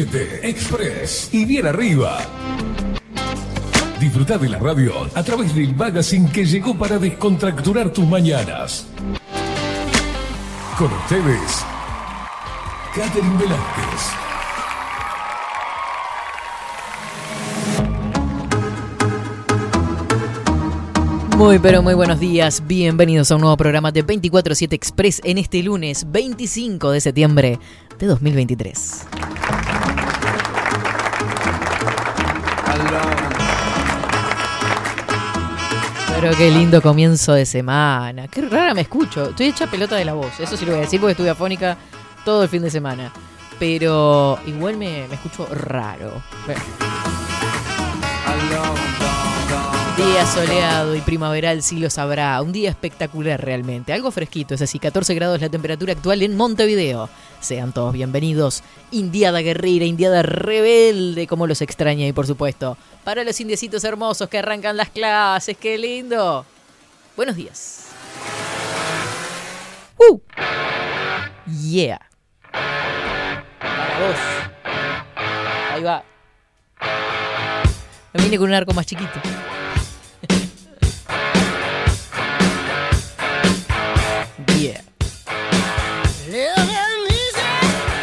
Estás en 24-7 Express y bien arriba. Disfruta de la radio a través del magazine que llegó para descontracturar tus mañanas. Con ustedes, Catherine Velázquez. Muy pero muy buenos días, bienvenidos a un nuevo programa de 24-7 Express en este lunes 25 de septiembre de 2023. Pero qué lindo comienzo de semana, qué rara me escucho, estoy hecha pelota de la voz, eso sí lo voy a decir porque estuve afónica todo el fin de semana, pero igual me, me escucho raro. Día soleado y primaveral, sí lo sabrá. Un día espectacular realmente. Algo fresquito, es así, 14 grados la temperatura actual en Montevideo. Sean todos bienvenidos. Indiada guerrera, indiada rebelde, como los extraña y por supuesto. Para los indiecitos hermosos que arrancan las clases, qué lindo. Buenos días. ¡Uh! Yeah. Para vos. Ahí va. Me vine con un arco más chiquito.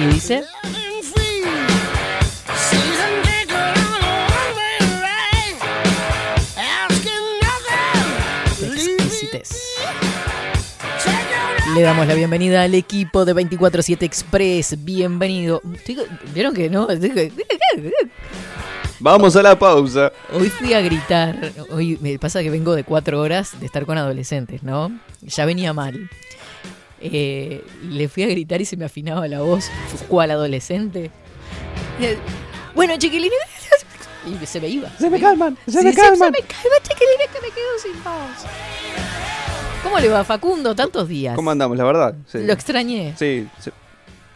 Y dice. Le damos la bienvenida al equipo de 24-7 Express. Bienvenido. ¿Vieron que no? Vamos a la pausa. Hoy fui a gritar. Hoy me pasa que vengo de cuatro horas de estar con adolescentes, ¿no? Ya venía mal. Eh, le fui a gritar y se me afinaba la voz. ¿Cuál adolescente? Eh, Bueno, chiquilines. Y se me iba. Se me calman, se me calman. Se me calma, chiquilines, que me quedo sin voz. ¿Cómo le va, Facundo? Tantos días. ¿Cómo andamos, la verdad? Sí. Lo extrañé. Sí, sí.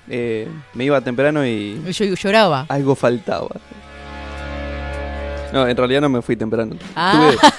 Eh, me iba temprano y Yo lloraba. algo faltaba. No, en realidad no me fui temprano. Ah, Tuve-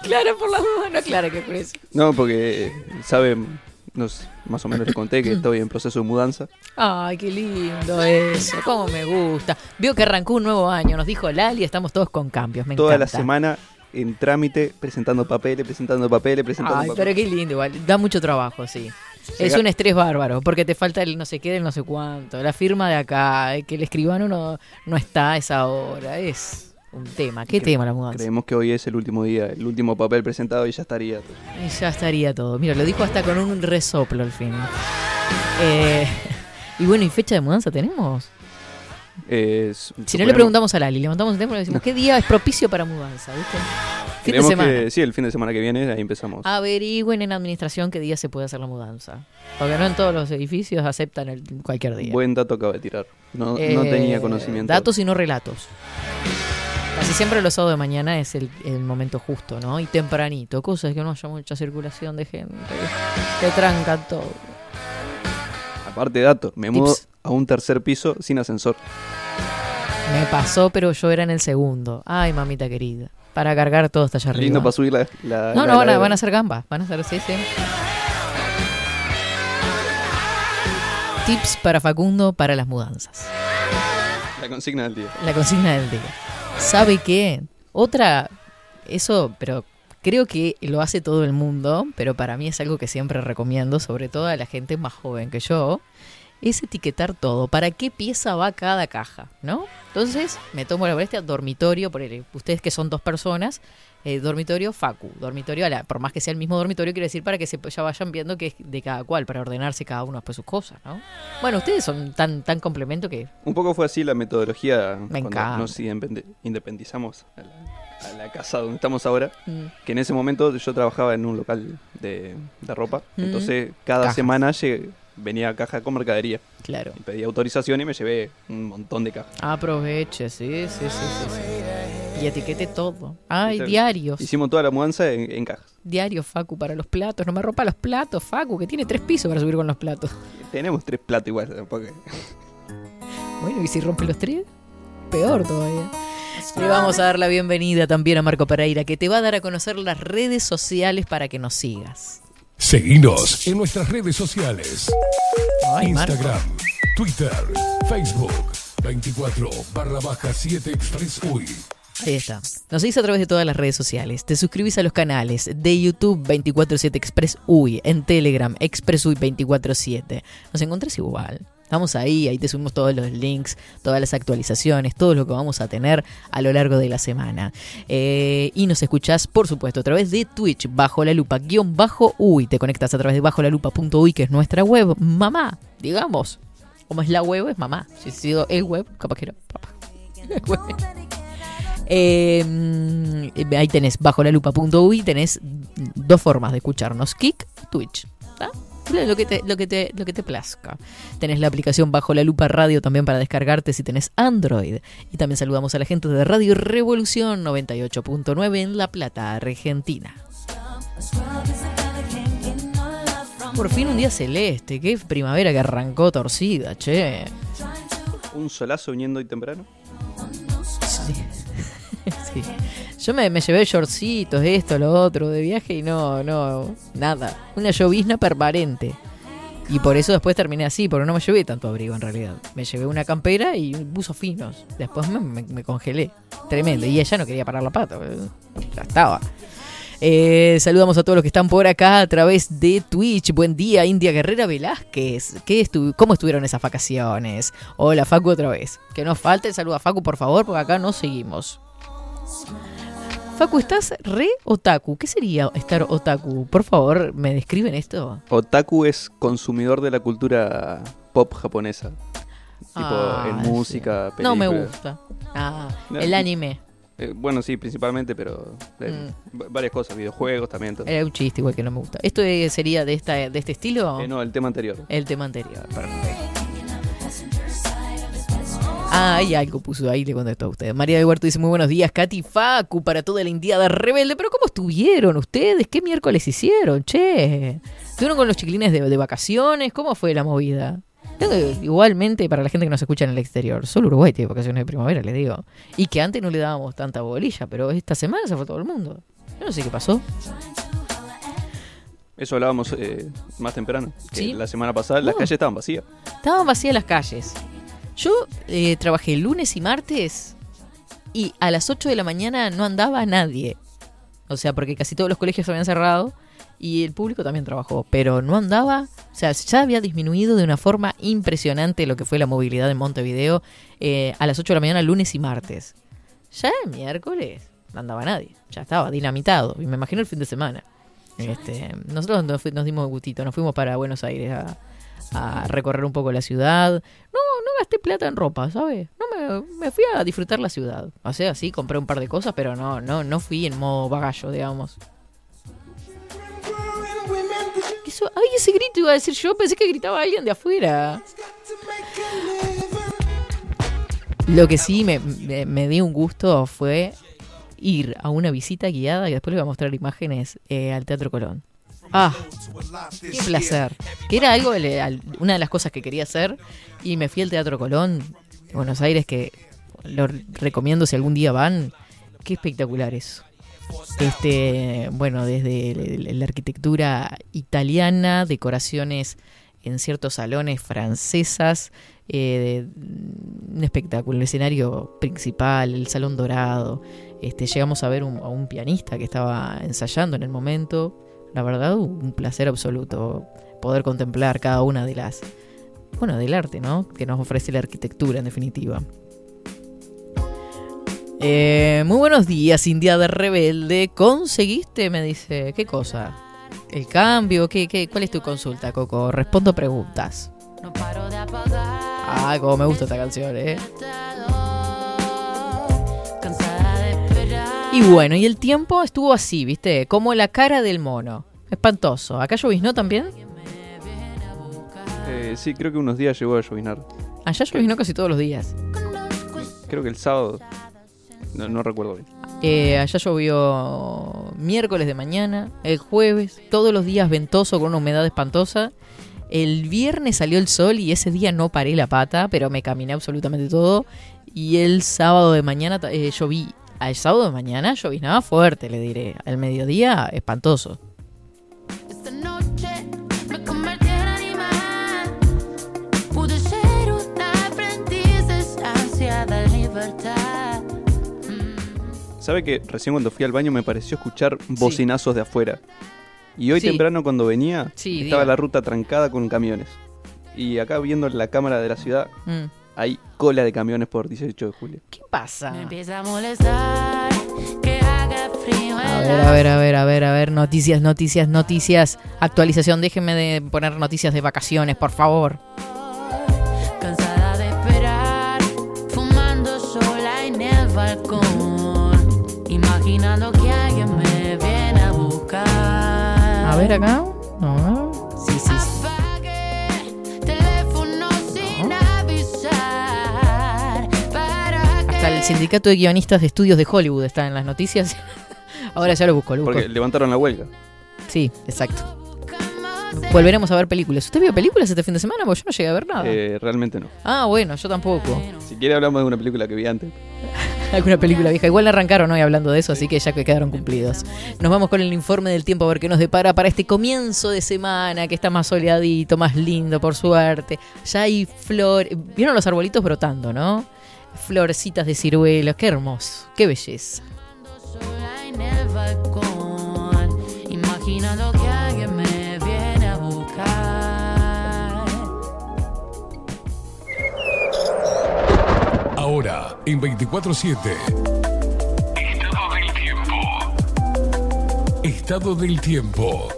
claro, por la duda. No, claro que por eso. no, porque, saben, más o menos les conté que estoy en proceso de mudanza. Ay, qué lindo eso, cómo me gusta. Vio que arrancó un nuevo año, nos dijo Lali, estamos todos con cambios, me Toda la semana en trámite, presentando papeles, presentando papeles, presentando Ay, papeles. pero qué lindo igual, da mucho trabajo, sí. Es un estrés bárbaro, porque te falta el no sé qué del no sé cuánto, la firma de acá, eh, que el escribano no, no está a esa hora, es un tema. ¿Qué Cre- tema la mudanza? Creemos que hoy es el último día, el último papel presentado y ya estaría. Y ya estaría todo. Mira, lo dijo hasta con un resoplo al fin. Eh, y bueno, ¿y fecha de mudanza tenemos? Eh, Si no le preguntamos a Lali, levantamos el teléfono y le decimos, ¿qué día es propicio para mudanza? ¿Viste? Fin de semana. que sí, el fin de semana que viene, ahí empezamos. Averigüen en administración qué día se puede hacer la mudanza. Porque no en todos los edificios aceptan el, cualquier día. Buen dato acaba de tirar. No, no Eh, tenía conocimiento. Datos y no relatos. Casi siempre los sábados de mañana es el, el momento justo, ¿no? Y tempranito, cosas que no haya mucha circulación de gente. Te trancan todo. Aparte de datos, me mudo Tips. a un tercer piso sin ascensor. Me pasó, pero yo era en el segundo. Ay, mamita querida. Para cargar todo hasta allá arriba. Lindo para subir la. la- No, la no, van a, van a hacer gambas. Van a hacer, sí, sí. Tips para Facundo para las mudanzas. La consigna del día. La consigna del día. ¿Sabe qué? Otra, eso, pero creo que lo hace todo el mundo, pero para mí es algo que siempre recomiendo, sobre todo a la gente más joven que yo, es etiquetar todo. ¿Para qué pieza va cada caja? ¿No? Entonces, me tomo la molestia, dormitorio, por el- ustedes que son dos personas, eh, dormitorio Facu, dormitorio, a la- por más que sea el mismo dormitorio, quiero decir para que se, ya vayan viendo que es de cada cual, para ordenarse cada uno después sus cosas, ¿no? Bueno, ustedes son tan, tan complemento que Un poco fue así la metodología Me cuando encanta. nos independizamos a la, a la casa donde estamos ahora. mm, Que en ese momento yo trabajaba en un local de, de ropa. Mm. Entonces, cada Cajas. semana lleg- venía caja con mercadería. claro. Y pedí autorización y me llevé un montón de cajas. Aproveche, sí, sí, sí, sí, sí. Y etiquete todo. Ay, Entonces, diarios. Hicimos toda la mudanza en, en cajas. Diarios, Facu, para los platos. No me rompa los platos, Facu, que tiene tres pisos para subir con los platos. Tenemos tres platos igual. Porque... Bueno, y si rompe los tres, peor todavía. Le vamos a dar la bienvenida también a Marco Pereira, que te va a dar a conocer las redes sociales para que nos sigas. Seguinos en nuestras redes sociales. Ay, Marco. Instagram, Twitter, Facebook, 24 barra baja 7 Express UI. Ahí está. Nos seguís a través de todas las redes sociales. Te suscribís a los canales de YouTube 247 Express UI, en Telegram Express UI 247. Nos encontrás igual. Estamos ahí, ahí te subimos todos los links, todas las actualizaciones, todo lo que vamos a tener a lo largo de la semana. Eh, y nos escuchás, por supuesto, a través de Twitch, bajo la lupa, guion bajo UI. Te conectas a través de bajo la lupa.uy, que es nuestra web, mamá, digamos. Como es la web, es mamá. Si ha sido el web, capaz que no, papá. Eh, ahí tenés bajo la lupa.uy, tenés dos formas de escucharnos, Kick, Twitch. ¿tá? Lo que, te, lo, que te, lo que te plazca. Tenés la aplicación Bajo la Lupa Radio también para descargarte si tenés Android. Y también saludamos a la gente de Radio Revolución 98.9 en La Plata, Argentina. Por fin un día celeste, qué primavera que arrancó torcida, che. Un solazo viniendo hoy temprano. Sí. Yo me, me, llevé shortcitos, esto, lo otro, de viaje y no, no, nada. Una llovizna permanente. Y por eso después terminé así, porque no me llevé tanto abrigo en realidad. Me llevé una campera y buzos finos. Después me, me, congelé. Tremendo. Y ella no quería parar la pata. Ya estaba. Eh, saludamos a todos los que están por acá a través de Twitch. Buen día, India Guerrera Velázquez. ¿Qué estu ¿Cómo estuvieron esas vacaciones? Hola, Facu, otra vez. Que nos falte el saludo a Facu, por favor, porque acá no seguimos. Facu, ¿estás re otaku? ¿Qué sería estar otaku? Por favor, ¿me describen esto? Otaku es consumidor de la cultura pop japonesa. Tipo Ah, en música, sí. No me gusta. Ah, No, el anime. Eh, bueno, sí, principalmente, pero eh, Mm. va- varias cosas, videojuegos también. todo. Era un chiste igual que no me gusta. ¿Esto sería de, esta, de este estilo? Eh, no, el tema anterior. El tema anterior, perfecto. Ah, hay algo puso ahí, le contesto a usted. María de Huerto dice, muy buenos días, Katy Facu, para toda la indiada rebelde. Pero ¿cómo estuvieron ustedes? ¿Qué miércoles hicieron? Che, ¿estuvieron con los chiquilines de, de vacaciones? ¿Cómo fue la movida? Tengo igualmente, para la gente que nos escucha en el exterior, solo Uruguay tiene vacaciones de primavera, les digo. Y que antes no le dábamos tanta bolilla, pero esta semana se fue todo el mundo. Yo no sé qué pasó. Eso hablábamos eh, más temprano. que Sí. La semana pasada las Oh. calles estaban vacías. Estaban vacías las calles. Yo eh, trabajé lunes y martes y a las 8 de la mañana no andaba nadie. O sea, porque casi todos los colegios se habían cerrado y el público también trabajó, pero no andaba. O sea, ya había disminuido de una forma impresionante lo que fue la movilidad en Montevideo eh, a las 8 de la mañana lunes y martes. Ya el miércoles no andaba nadie. Ya estaba dinamitado. Y me imagino el fin de semana. Este, nosotros nos, dimos gustito, nos fuimos para Buenos Aires a, a recorrer un poco la ciudad. No, no gasté plata en ropa, ¿sabes? No me, me fui a disfrutar la ciudad. O sea, sí, compré un par de cosas, pero no, no, no fui en modo bagallo, digamos. Eso, ay, ese grito iba a decir yo, pensé que gritaba alguien de afuera. Lo que sí me, me, me un gusto fue ir a una visita guiada y después le voy a mostrar imágenes eh, al Teatro Colón. Ah, qué placer. Que era algo, una de las cosas que quería hacer y me fui al Teatro Colón de Buenos Aires que lo recomiendo si algún día van. Qué espectacular eso. Este, bueno, desde la arquitectura italiana, decoraciones en ciertos salones francesas, eh, un espectáculo, el escenario principal, el salón dorado. Este, llegamos a ver un- a un pianista que estaba ensayando en el momento. La verdad, un placer absoluto poder contemplar cada una de las, bueno, del arte, ¿no? Que nos ofrece la arquitectura, en definitiva. Eh, muy buenos días, India de Rebelde. ¿Conseguiste? Me dice. ¿Qué cosa? ¿El cambio? ¿Qué, qué, ¿Cuál es tu consulta, Coco? Respondo preguntas. Ah, como me gusta esta canción, ¿eh? Y bueno, y el tiempo estuvo así, ¿viste? Como la cara del mono. Espantoso. ¿Acá lloviznó también? Eh, sí, creo que unos días llegó a llovinar. Allá lloviznó casi todos los días. Creo que el sábado. No, no recuerdo bien. Eh, allá llovió miércoles de mañana, el jueves, todos los días ventoso con una humedad espantosa. El viernes salió el sol y ese día no paré la pata, pero me caminé absolutamente todo. Y el sábado de mañana eh, lloví al sábado de mañana lloviznaba fuerte, le diré. Al mediodía, espantoso. ¿Sabe que recién cuando fui al baño me pareció escuchar bocinazos de afuera? Y hoy temprano cuando venía, estaba la ruta trancada con camiones. Y acá viendo la cámara de la ciudad. Mm hay cola de camiones por 18 de julio. ¿Qué pasa? Me empieza a molestar que haga frío en A ver, a ver, a ver, a ver, a ver, noticias, noticias, noticias. Actualización, déjenme de poner noticias de vacaciones, por favor. Cansada de esperar, fumando sola en el balcón, imaginando que alguien me viene a buscar. A ver acá. Sindicato de guionistas de estudios de Hollywood está en las noticias. Ahora ya lo busco, lo busco. Porque levantaron la huelga. Sí, exacto. Volveremos a ver películas. ¿Usted vio películas este fin de semana? Porque yo no llegué a ver nada. Eh, realmente no. Ah, bueno, yo tampoco. Si quiere hablamos de una película que vi antes. Alguna película vieja. Igual arrancaron hoy hablando de eso, así que ya que quedaron cumplidos. Nos vamos con el informe del tiempo a ver qué nos depara para este comienzo de semana, que está más soleadito, más lindo, por suerte. Ya hay flor. ¿Vieron los arbolitos brotando, no? Florcitas de ciruelos. Qué hermoso. Qué belleza. sola en el balcón, imaginando que alguien me viene a buscar. Ahora, en 24-7. Estado del tiempo.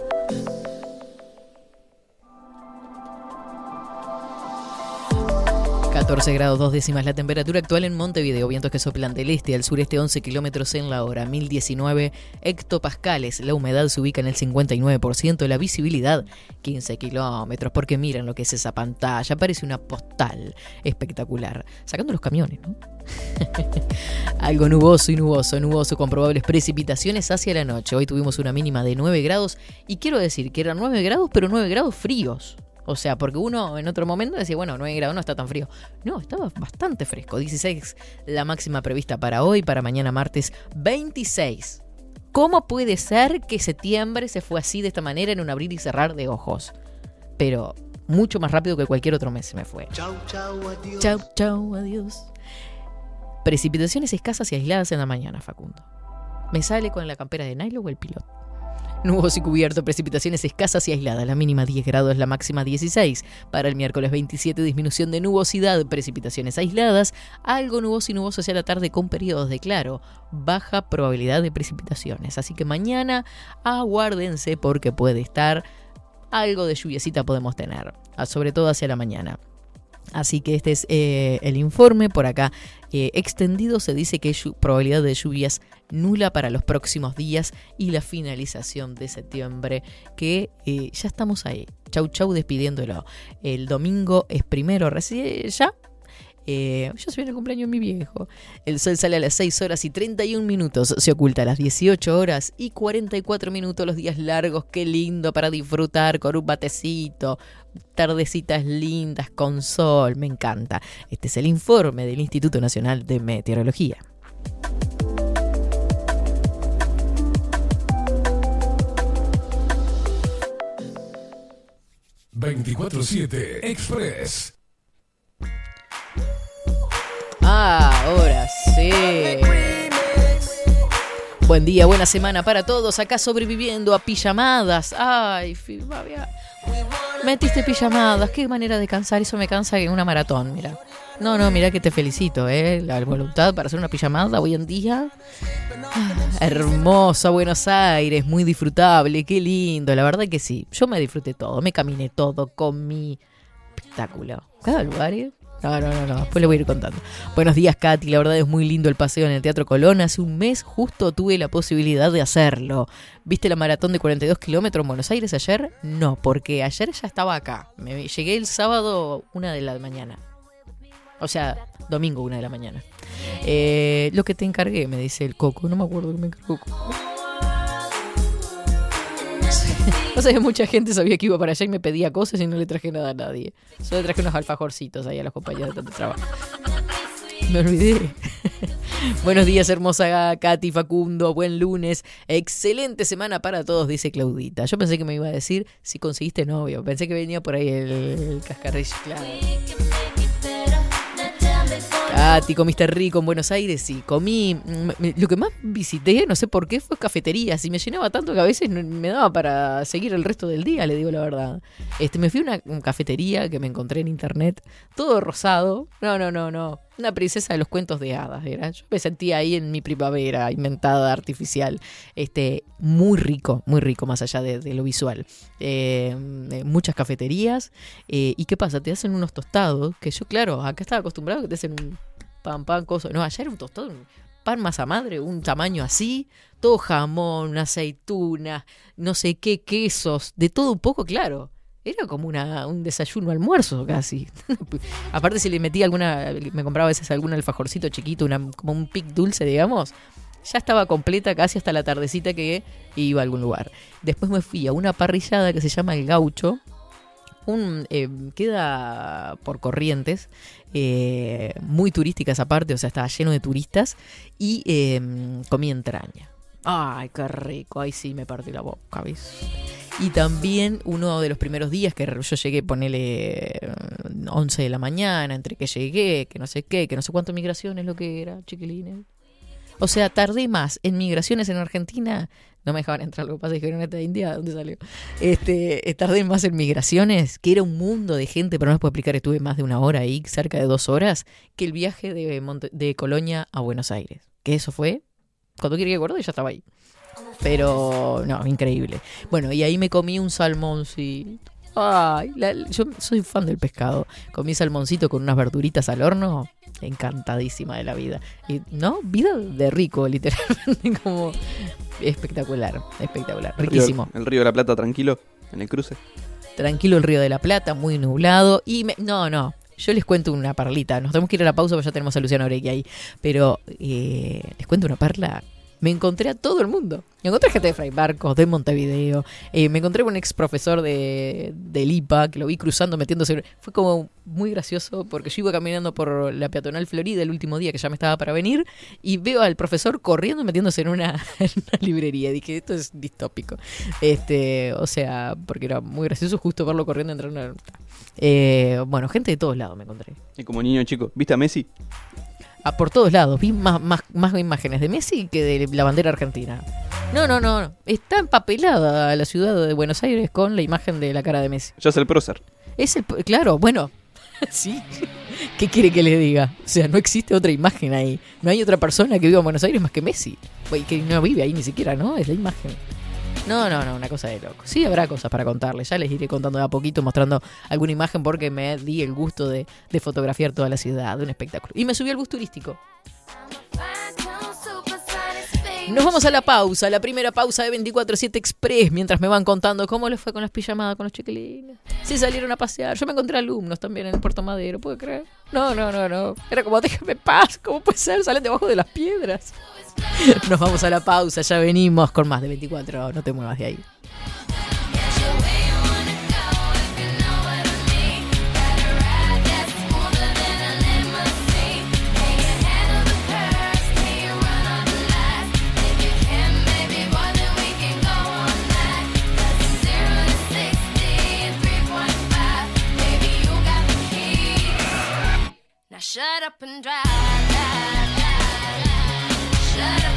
14 grados 2 décimas la temperatura actual en Montevideo, vientos que soplan del este al sureste 11 kilómetros en la hora, 1019 hectopascales, la humedad se ubica en el 59%, la visibilidad 15 kilómetros, porque miren lo que es esa pantalla, parece una postal espectacular, sacando los camiones, ¿no? Algo nuboso y nuboso, nuboso con probables precipitaciones hacia la noche. Hoy tuvimos una mínima de 9 grados y quiero decir que eran 9 grados, pero 9 grados fríos. O sea, porque uno en otro momento decía, bueno, 9 grados no está tan frío. No, estaba bastante fresco. 16 la máxima prevista para hoy, para mañana martes 26. ¿Cómo puede ser que septiembre se fue así de esta manera en un abrir y cerrar de ojos? Pero mucho más rápido que cualquier otro mes se me fue. Chau, chau, adiós. Chau, chau, adiós. Precipitaciones escasas y aisladas en la mañana, Facundo. Me sale con la campera de nylon o el piloto. Nuboso y cubierto, precipitaciones escasas y aisladas. La mínima 10 grados, la máxima 16. Para el miércoles 27, disminución de nubosidad, precipitaciones aisladas. Algo nuboso y nuboso hacia la tarde con periodos de claro. Baja probabilidad de precipitaciones. Así que mañana aguárdense porque puede estar algo de lluviecita podemos tener. Sobre todo hacia la mañana. Así que este es eh, el informe. Por acá extendido se dice que hay probabilidad de lluvias nula para los próximos días y la finalización de septiembre, que eh, ya estamos ahí. Chau, chau, despidiéndolo. El domingo es primero, recién ya. Eh, yo soy el cumpleaños de mi viejo. El sol sale a las 6 horas y 31 minutos. Se oculta a las 18 horas y 44 minutos los días largos. Qué lindo para disfrutar con un batecito. Tardecitas lindas con sol. Me encanta. Este es el informe del Instituto Nacional de Meteorología. ...24-7 Express... Ah, ahora sí. Buen día, buena semana para todos. Acá sobreviviendo a pijamadas. Ay, Fabia. Metiste pijamadas. Qué manera de cansar. Eso me cansa en una maratón, mira. No, no, mira que te felicito, ¿eh? La voluntad para hacer una pijamada hoy en día. Ah, hermosa Buenos Aires, muy disfrutable, qué lindo. La verdad que sí. Yo me disfruté todo. Me caminé todo, comí. Espectáculo. Cada lugar, ¿eh? No, no, no, no. Después le voy a ir contando. Buenos días, Katy. La verdad es muy lindo el paseo en el Teatro Colón. Hace un mes justo tuve la posibilidad de hacerlo. ¿Viste la maratón de 42 kilómetros en Buenos Aires ayer? No, porque ayer ya estaba acá. Me llegué el sábado una de la mañana. O sea, domingo una de la mañana. Eh, lo que te encargué, me dice el Coco. No me acuerdo que me encargó. Coco. O sea, que mucha gente sabía que iba para allá y me pedía cosas y no le traje nada a nadie. Solo traje unos alfajorcitos ahí a los compañeros de tanto trabajo. Me olvidé. Buenos días, hermosa Katy Facundo. Buen lunes. Excelente semana para todos, dice Claudita. Yo pensé que me iba a decir si conseguiste novio. Pensé que venía por ahí el, el cascarrillo. Claro. Tati, comiste rico en Buenos Aires y comí. Lo que más visité, no sé por qué, fue cafeterías. Y me llenaba tanto que a veces me daba para seguir el resto del día, le digo la verdad. Este, me fui a una, cafetería que me encontré en internet, todo rosado. No, no, no, no. Una princesa de los cuentos de hadas era. Yo me sentía ahí en mi primavera, inventada, artificial. Este, muy rico, muy rico, más allá de, lo visual. Eh, eh, muchas cafeterías. eh, ¿Y qué pasa? Te hacen unos tostados, que yo, claro, acá estaba acostumbrado que te hacen pan, pan, cosa. No, era un tostado, un pan masa madre, un tamaño así, todo jamón, aceitunas, no sé qué, quesos, de todo un poco, claro. Era como una, un desayuno almuerzo casi. Aparte si le metía alguna, me compraba a veces algún alfajorcito chiquito, una, como un pic dulce, digamos, ya estaba completa casi hasta la tardecita que iba a algún lugar. Después me fui a una parrillada que se llama El Gaucho, un, eh, queda por corrientes, eh, muy turística esa parte, o sea, estaba lleno de turistas, y eh, comí entraña. Ay, qué rico, ahí sí me partí la boca, ¿ves? Y también uno de los primeros días que yo llegué, ponele eh, 11 de la mañana, entre que llegué, que no sé qué, que no sé cuánto migraciones lo que era, chiquilines. O sea, tardé más en migraciones en Argentina. No me dejaban entrar, lo que pasa es que era de India, ¿dónde salió? Este, tardé más en migraciones, que era un mundo de gente, pero no les puedo explicar, estuve más de una hora ahí, cerca de dos horas, que el viaje de, de Colonia a Buenos Aires. Que eso fue, cuando quería que acuerdo, ya estaba ahí. Pero, no, increíble. Bueno, y ahí me comí un salmoncito. Ay, yo soy fan del pescado. Comí salmoncito con unas verduritas al horno. Encantadísima de la vida. Y, ¿no? Vida de rico, literalmente. Como espectacular, espectacular. Riquísimo. El río de la Plata tranquilo, en el cruce. Tranquilo el Río de la Plata, muy nublado. Y me- no, no. Yo les cuento una perlita. Nos tenemos que ir a la pausa porque ya tenemos a Luciano Orequi ahí. Pero eh, les cuento una perla. Me encontré a todo el mundo. Me encontré gente de Fray Barcos, de Montevideo. eh, me encontré con un ex profesor de, del que lo vi cruzando, metiéndose. Fue como muy gracioso porque yo iba caminando por la peatonal Florida el último día que ya me estaba para venir y veo al profesor corriendo metiéndose en una, en una librería. Dije, esto es distópico. Este, o sea, porque era muy gracioso justo verlo corriendo entrar en una. Eh, bueno, gente de todos lados me encontré. Y como niño chico, ¿viste a Messi? Por todos lados. Vi más, más, más imágenes de Messi que de la bandera argentina. No, no, no. Está empapelada la ciudad de Buenos Aires con la imagen de la cara de Messi. Ya es el prócer. Es el, claro, bueno, sí. ¿Qué quiere que le diga? O sea, no existe otra imagen ahí. No hay otra persona que viva en Buenos Aires más que Messi. Que no vive ahí ni siquiera, ¿no? Es la imagen. No, no, no, una cosa de loco. Sí habrá cosas para contarles. Ya les iré contando de a poquito, mostrando alguna imagen porque me di el gusto de, fotografiar toda la ciudad, un espectáculo. Y me subí al bus turístico. Nos vamos a la pausa, la primera pausa de 24-7 Express, mientras me van contando cómo les fue con las pijamadas con los chiquilines. Si salieron a pasear. Yo me encontré alumnos también en el Puerto Madero, ¿puedo creer? No, no, no, no. Era como, déjame paz, ¿cómo puede ser? Salen debajo de las piedras. Nos vamos a la pausa, ya venimos con más de 24, no te muevas de ahí. Now shut up and drive. drive. Shut up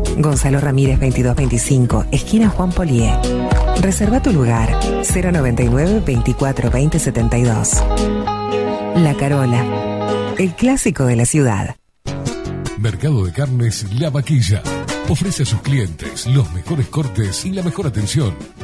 Gonzalo Ramírez 2225, esquina Juan Polié. Reserva tu lugar 099 24 20 72. La Carola, el clásico de la ciudad. Mercado de Carnes La Vaquilla. Ofrece a sus clientes los mejores cortes y la mejor atención.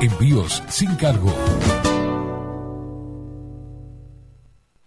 Envíos sin cargo.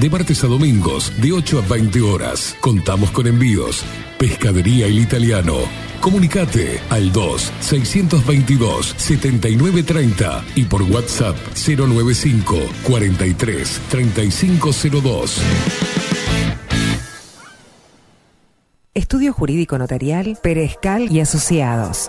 de martes a domingos, de 8 a 20 horas. Contamos con envíos. Pescadería El Italiano. Comunicate al 2-622-7930 y por WhatsApp 095 43 3502. Estudio Jurídico Notarial, Perezcal y Asociados.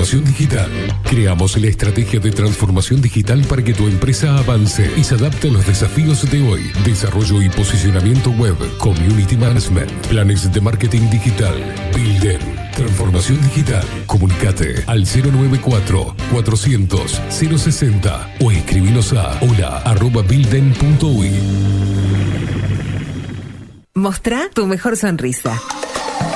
Transformación digital. Creamos la estrategia de transformación digital para que tu empresa avance y se adapte a los desafíos de hoy. Desarrollo y posicionamiento web, community management, planes de marketing digital. Bilden. Transformación digital. Comunicate al 094 400 060 o escribinos a hola arroba. Mostrá tu mejor sonrisa.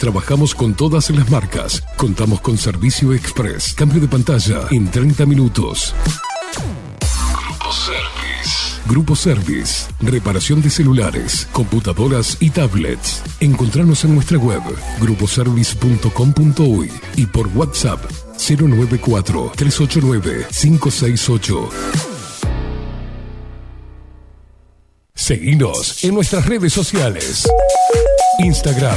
Trabajamos con todas las marcas. Contamos con servicio express. Cambio de pantalla en 30 minutos. Grupo Service. Grupo Service. Reparación de celulares, computadoras y tablets. Encontrarnos en nuestra web gruposervice.com.uy y por WhatsApp 094 389 568. Seguinos en nuestras redes sociales. Instagram,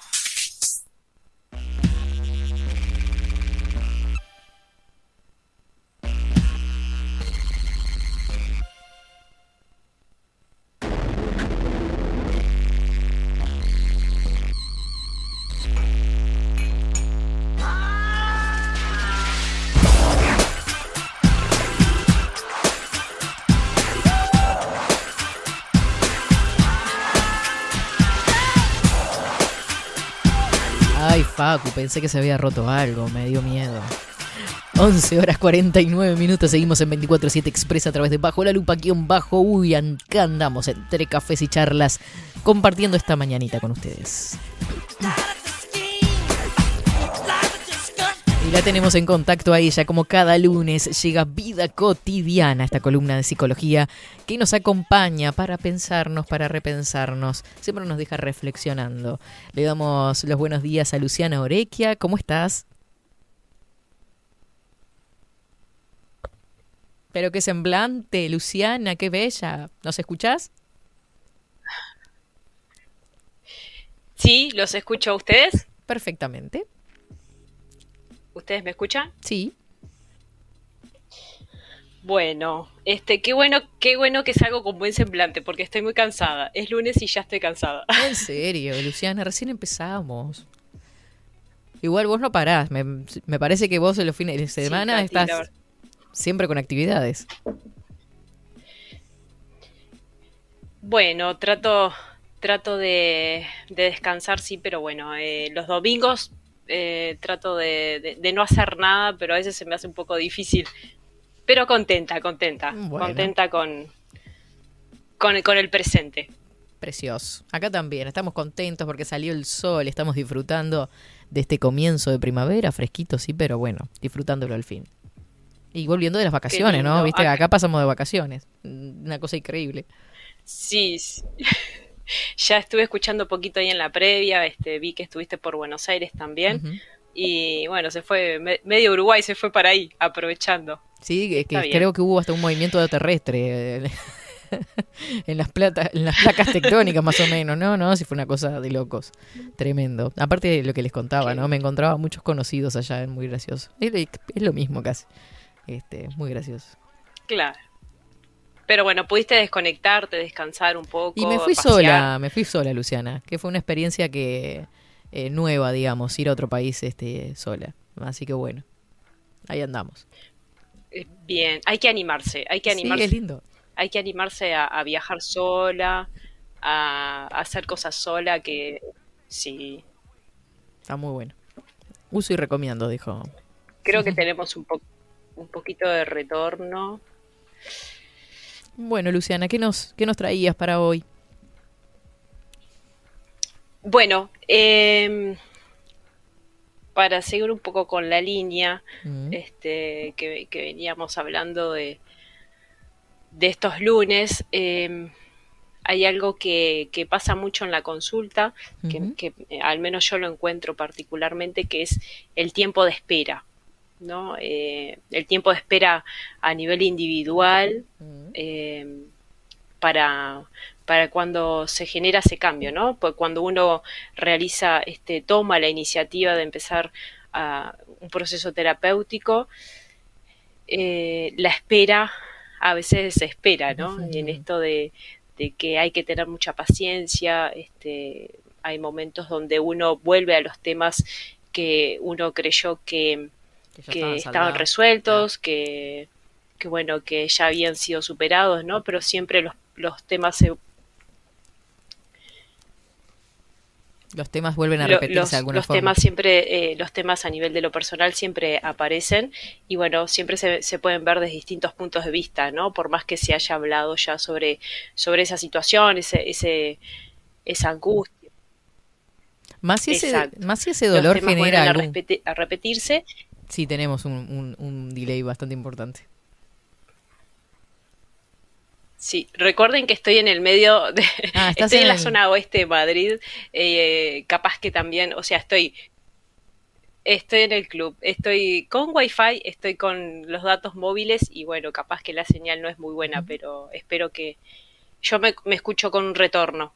Facu, pensé que se había roto algo, me dio miedo. 11 horas 49 minutos, seguimos en 24-7 Express a través de Bajo la Lupa, guion bajo, uy, andamos entre cafés y charlas, compartiendo esta mañanita con ustedes. La tenemos en contacto a ella, como cada lunes llega Vida Cotidiana, esta columna de psicología que nos acompaña para pensarnos, para repensarnos, siempre nos deja reflexionando. Le damos los buenos días a Luciana Orequia, ¿cómo estás? Pero qué semblante, Luciana, qué bella. ¿Nos escuchás? Sí, los escucho a ustedes. Perfectamente. ¿Ustedes me escuchan? Sí. Bueno, este, qué bueno, qué bueno que salgo con buen semblante, porque estoy muy cansada. Es lunes y ya estoy cansada. En serio, Luciana, recién empezamos. Igual vos no parás. Me, me parece que vos en los fines de semana estás siempre con actividades. Bueno, trato, trato de, de descansar, sí, pero bueno, eh, los domingos eh, trato de, de- de no hacer nada, pero a veces se me hace un poco difícil. Pero contenta, contenta, Bueno. contenta con, con, con el presente. Precioso. Acá también estamos contentos porque salió el sol, estamos disfrutando de este comienzo de primavera, fresquito, sí, pero bueno, disfrutándolo al fin. Y volviendo de las vacaciones, ¿no? Viste, Acá- acá pasamos de vacaciones. Mm, Una cosa increíble. Sí, sí. ya estuve escuchando un poquito ahí en la previa, este, vi que estuviste por Buenos Aires también. Y bueno, se fue, me- medio Uruguay se fue para ahí, aprovechando. Sí, que, creo que hubo hasta un movimiento terrestre. en las plata, en las placas tectónicas más o menos, no, no, si fue una cosa de locos, tremendo. Aparte de lo que les contaba, ¿no? Me encontraba muchos conocidos allá, muy gracioso. Es, es lo mismo casi. Este, muy gracioso. Claro. Pero bueno, pudiste desconectarte, descansar un poco. Y me fui pasear. sola, me fui sola, Luciana, que fue una experiencia que eh, nueva, digamos, ir a otro país este sola. Así que bueno, ahí andamos. Eh, Bien, hay que animarse, hay que Sí, animarse. es lindo. hay que animarse a, a viajar sola, a, a hacer cosas sola, que sí, Está muy bueno. Uso y recomiendo, dijo. creo que tenemos un, po- un poquito de retorno. Bueno, Luciana, ¿qué nos, qué nos traías para hoy? Bueno, em, para seguir un poco con la línea Mm. este, que, que veníamos hablando de, de estos lunes, em, hay algo que, que pasa mucho en la consulta, que, eh, al menos yo lo encuentro particularmente, que es el tiempo de espera. ¿No? Eh, el tiempo de espera a nivel individual eh, para, para cuando se genera ese cambio, ¿no? Pues cuando uno realiza, este, toma la iniciativa de empezar a un proceso terapéutico, eh, la espera a veces se espera, ¿no? En esto de, de que hay que tener mucha paciencia, este, hay momentos donde uno vuelve a los temas que uno creyó que, Que estaban resueltos, que, que bueno, que ya habían sido superados, ¿no? Pero siempre los, los temas se, Los temas vuelven a repetirse los, de alguna los forma. temas siempre, eh, los temas a nivel de lo personal siempre aparecen y bueno, siempre se, se pueden ver desde distintos puntos de vista, ¿no? Por más que se haya hablado ya sobre, sobre esa situación, ese, ese, esa angustia. Más si ese, más si ese dolor genera algún... a repetirse Sí, tenemos un, un, un delay bastante importante. Sí, recuerden que estoy en el medio de, Ah, estoy en en la zona oeste de Madrid, eh, capaz que también, o sea, estoy, estoy en el club, estoy con wifi, estoy con los datos móviles y bueno, capaz que la señal no es muy buena, pero espero que yo me, me escucho con un retorno.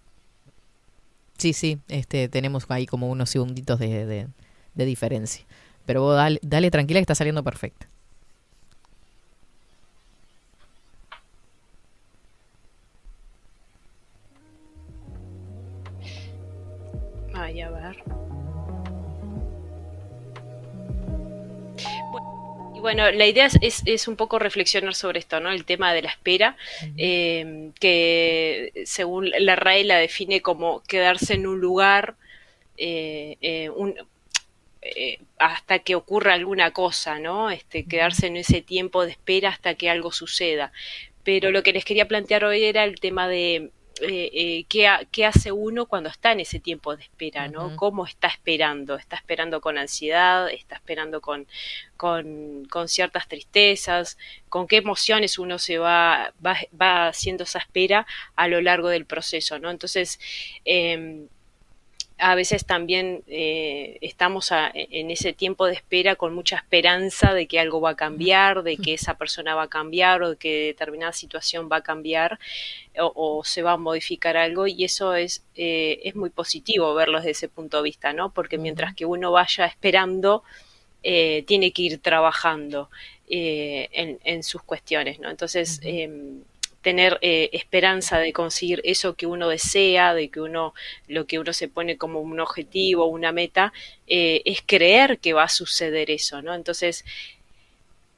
Sí, sí, este, tenemos ahí como unos segunditos de, de, de diferencia. Pero vos dale, dale tranquila que está saliendo perfecto. Ay, a ver. Y bueno, la idea es, es, es un poco reflexionar sobre esto, ¿no? El tema de la espera, eh, que según la RAE la define como quedarse en un lugar eh, eh, un- eh, hasta que ocurra alguna cosa, ¿no? Este, quedarse en ese tiempo de espera hasta que algo suceda. Pero lo que les quería plantear hoy era el tema de eh, eh, ¿qué, ha- qué hace uno cuando está en ese tiempo de espera, ¿no? ¿Cómo está esperando? ¿Está esperando con ansiedad? ¿Está esperando con, con, con ciertas tristezas? ¿Con qué emociones uno se va, va, va haciendo esa espera a lo largo del proceso, ¿no? Entonces, em, a veces también eh, estamos a- en ese tiempo de espera con mucha esperanza de que algo va a cambiar, de que esa persona va a cambiar o de que determinada situación va a cambiar o, o se va a modificar algo y eso es, eh, es muy positivo verlo desde ese punto de vista, ¿no? Porque mientras que uno vaya esperando, eh, tiene que ir trabajando eh, en, en sus cuestiones, ¿no? Entonces, tener eh, esperanza de conseguir eso que uno desea, de que uno, lo que uno se pone como un objetivo, una meta, eh, es creer que va a suceder eso, ¿no? Entonces,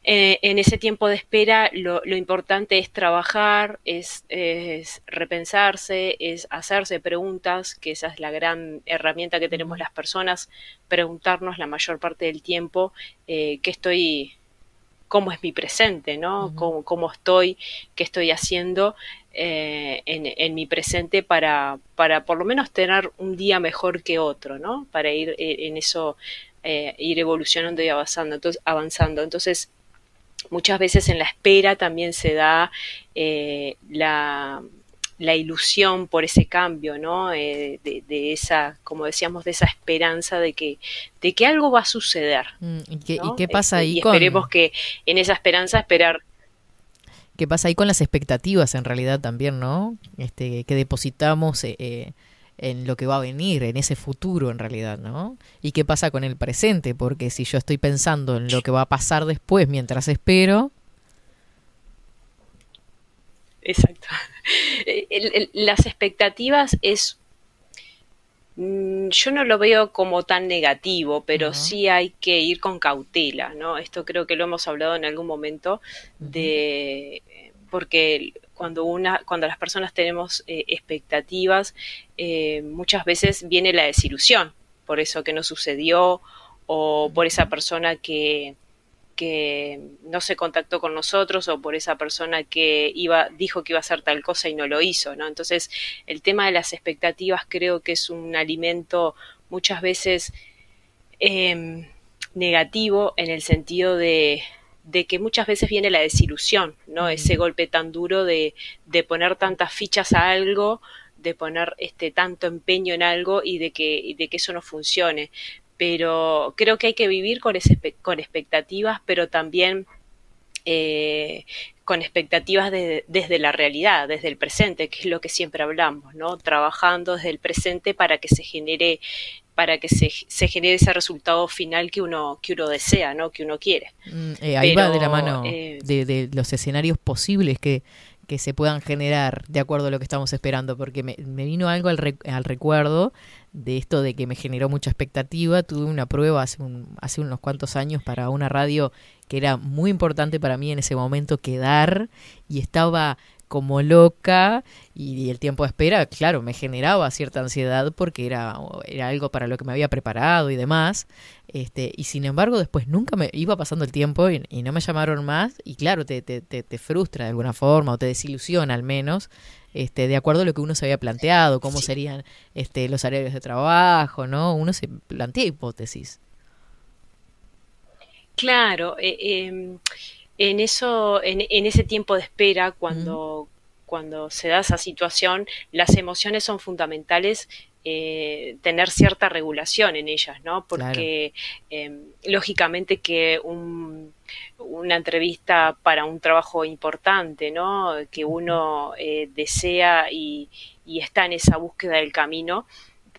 eh, en ese tiempo de espera, lo, lo importante es trabajar, es, es repensarse, es hacerse preguntas, que esa es la gran herramienta que tenemos las personas, preguntarnos la mayor parte del tiempo eh, qué estoy, cómo es mi presente, ¿no? Cómo, cómo estoy, qué estoy haciendo eh, en, en mi presente para, para por lo menos tener un día mejor que otro, ¿no? Para ir eh, en eso, eh, ir evolucionando y avanzando. Entonces, avanzando. Entonces, muchas veces en la espera también se da eh, la, la ilusión por ese cambio, ¿no? Eh, de, de esa, como decíamos, de esa esperanza de que, de que algo va a suceder. Mm, ¿Y qué, y ¿no? qué pasa Este, ahí y con...? esperemos que en esa esperanza esperar ¿Qué pasa ahí con las expectativas en realidad también, no? Este, que depositamos eh, eh, en lo que va a venir, en ese futuro en realidad, ¿no? ¿Y qué pasa con el presente? Porque si yo estoy pensando en lo que va a pasar después mientras espero, Exacto. El- el- las expectativas es, mm, yo no lo veo como tan negativo, pero sí hay que ir con cautela, ¿no? Esto creo que lo hemos hablado en algún momento de, porque cuando una, cuando las personas tenemos eh, expectativas, eh, muchas veces viene la desilusión por eso que no sucedió o por esa persona que que no se contactó con nosotros o por esa persona que iba dijo que iba a hacer tal cosa y no lo hizo, ¿no? Entonces, el tema de las expectativas creo que es un alimento muchas veces eh, negativo en el sentido de, de, que muchas veces viene la desilusión, ¿no? Ese golpe tan duro de, de poner tantas fichas a algo, de poner este tanto empeño en algo y de que, y de que eso no funcione pero creo que hay que vivir con, ese, con expectativas, pero también eh, con expectativas de, desde la realidad, desde el presente, que es lo que siempre hablamos, ¿no? Trabajando desde el presente para que se genere para que se, se genere ese resultado final que uno que uno desea, ¿no? Que uno quiere. Mm, eh, ahí Pero, va de la mano eh, de, de los escenarios posibles que, que se puedan generar de acuerdo a lo que estamos esperando, porque me, vino algo al, re- al recuerdo de esto de que me generó mucha expectativa. Tuve una prueba hace, hace unos cuantos años para una radio que era muy importante para mí en ese momento quedar y estaba como loca y, el tiempo de espera, claro, me generaba cierta ansiedad porque era, era algo para lo que me había preparado y demás. Este, y sin embargo, después nunca me iba pasando el tiempo y, y no me llamaron más. Y claro, te, te, te, te frustra de alguna forma o te desilusiona al menos, este, de acuerdo a lo que uno se había planteado, cómo serían este, los horarios de trabajo, ¿no? Uno se plantea hipótesis. Claro, eh, eh, en eso, en, en, ese tiempo de espera, cuando, cuando se da esa situación, las emociones son fundamentales. Eh, tener cierta regulación en ellas, ¿no? Porque claro. eh, lógicamente que un, una entrevista para un trabajo importante, ¿no? Que uno eh, desea y, y, está en esa búsqueda del camino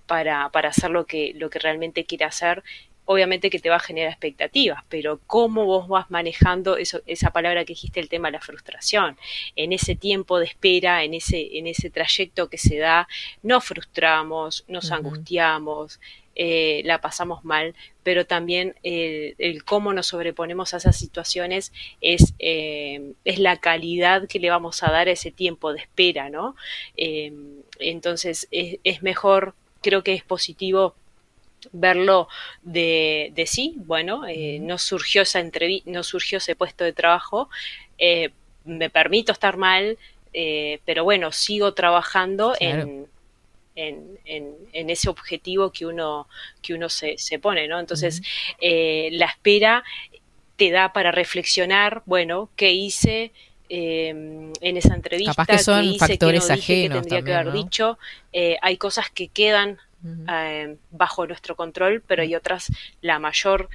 para, para hacer lo que, lo que realmente quiere hacer, obviamente que te va a generar expectativas, pero cómo vos vas manejando eso, esa palabra que dijiste, el tema de la frustración. En ese tiempo de espera, en ese, en ese trayecto que se da, nos frustramos, nos uh -huh. angustiamos, eh, la pasamos mal, pero también el, el, cómo nos sobreponemos a esas situaciones es, eh, es la calidad que le vamos a dar a ese tiempo de espera, ¿no? Eh, entonces es, es mejor, creo que es positivo verlo de, de sí, bueno, eh, no surgió esa entrevista, no surgió ese puesto de trabajo, eh, me permito estar mal, eh, pero bueno, sigo trabajando claro. en, en, en, en, ese objetivo que uno, que uno se, se pone, ¿no? Entonces, uh -huh. la espera te da para reflexionar, bueno, ¿qué hice? Eh, en esa entrevista, Capaz que son ¿qué hice, factores que no dije, ajenos que tendría también, que haber ¿no? dicho, hay cosas que quedan Uh -huh. eh, bajo nuestro control, pero hay otras, la mayor.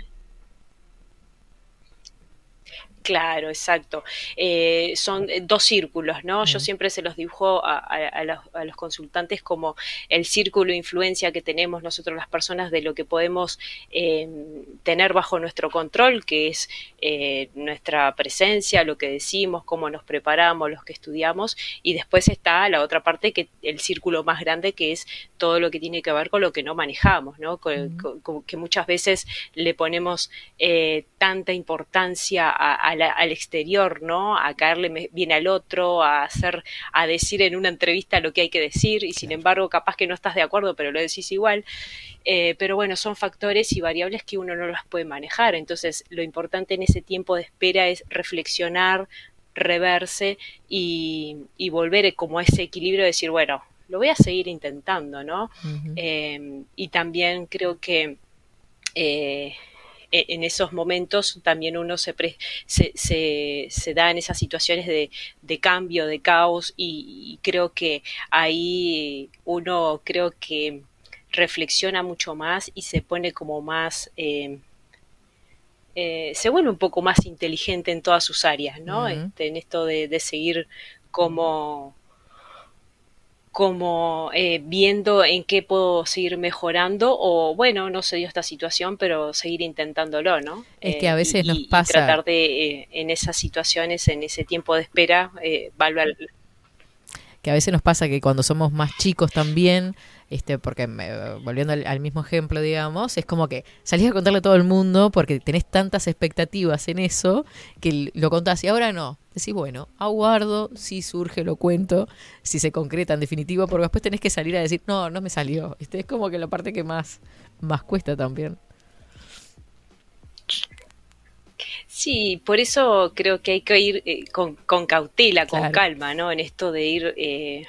Claro, exacto. Eh, son dos círculos, ¿no? Uh -huh. Yo siempre se los dibujo a, a, a, los, a, los, consultantes como el círculo de influencia que tenemos nosotros las personas de lo que podemos eh, tener bajo nuestro control, que es eh, nuestra presencia, lo que decimos, cómo nos preparamos, los que estudiamos, y después está la otra parte, que el círculo más grande, que es todo lo que tiene que ver con lo que no manejamos, ¿no? Con, uh -huh. con, con, que muchas veces le ponemos eh, tanta importancia a, la, al exterior, ¿no? A caerle bien al otro, a hacer, a decir en una entrevista lo que hay que decir, y sin embargo, capaz que no estás de acuerdo, pero lo decís igual. Eh, pero bueno, son factores y variables que uno no las puede manejar. Entonces, lo importante en ese tiempo de espera es reflexionar, reverse y, y volver como a ese equilibrio de decir, bueno, lo voy a seguir intentando, ¿no? Uh -huh. eh, y también creo que eh, en esos momentos también uno se, pre, se, se, se, da en esas situaciones de, de cambio, de caos, y, y, creo que ahí uno creo que reflexiona mucho más y se pone como más... Eh, eh, se vuelve un poco más inteligente en todas sus áreas, ¿no? Este, en esto de, de seguir como como eh, viendo en qué puedo seguir mejorando o bueno, no se dio esta situación, pero seguir intentándolo, ¿no? Es que a Eh, veces y- nos y pasa- tratar de, eh, en esas situaciones, en ese tiempo de espera, eh, valvar- que a veces nos pasa que cuando somos más chicos también, este, porque me- volviendo al, al mismo ejemplo, digamos, es como que salís a contarle a todo el mundo porque tenés tantas expectativas en eso que lo contás y ahora no. Decís, bueno, aguardo, si surge, lo cuento, si se concreta en definitiva, porque después tenés que salir a decir, no, no me salió. Este, es como que la parte que más, más cuesta también. Sí, por eso creo que hay que ir eh, con, con cautela, con Claro. calma, ¿no? En esto de ir, eh,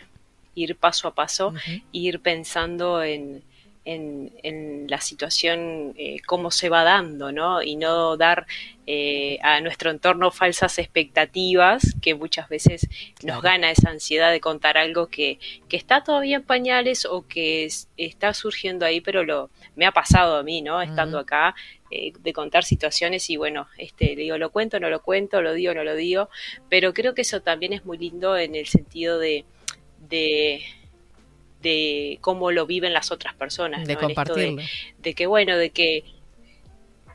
ir paso a paso, ir pensando en, en, en la situación, eh, cómo se va dando, ¿no? Y no dar eh, a nuestro entorno falsas expectativas que muchas veces nos gana esa ansiedad de contar algo que, que está todavía en pañales o que es- está surgiendo ahí, pero lo me ha pasado a mí, ¿no? Estando acá, eh, de contar situaciones y bueno, este, le digo, lo cuento, no lo cuento, lo digo, no lo digo, pero creo que eso también es muy lindo en el sentido de, de, de cómo lo viven las otras personas, De ¿no? Compartirlo. de que bueno, de que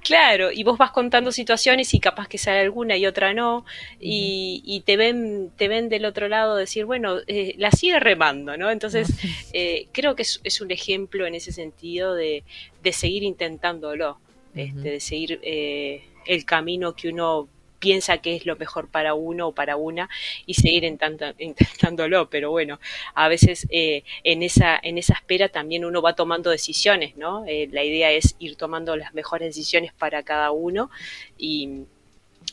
Claro, y vos vas contando situaciones y capaz que sale alguna y otra no, y, y te ven, te ven del otro lado decir, bueno, eh, la sigue remando, ¿no? Entonces, eh, creo que es, es un ejemplo en ese sentido de, de seguir intentándolo, este, de seguir eh, el camino que uno piensa que es lo mejor para uno o para una y seguir intentándolo, pero bueno, a veces eh, en esa en esa espera también uno va tomando decisiones, ¿no? Eh, la idea es ir tomando las mejores decisiones para cada uno y,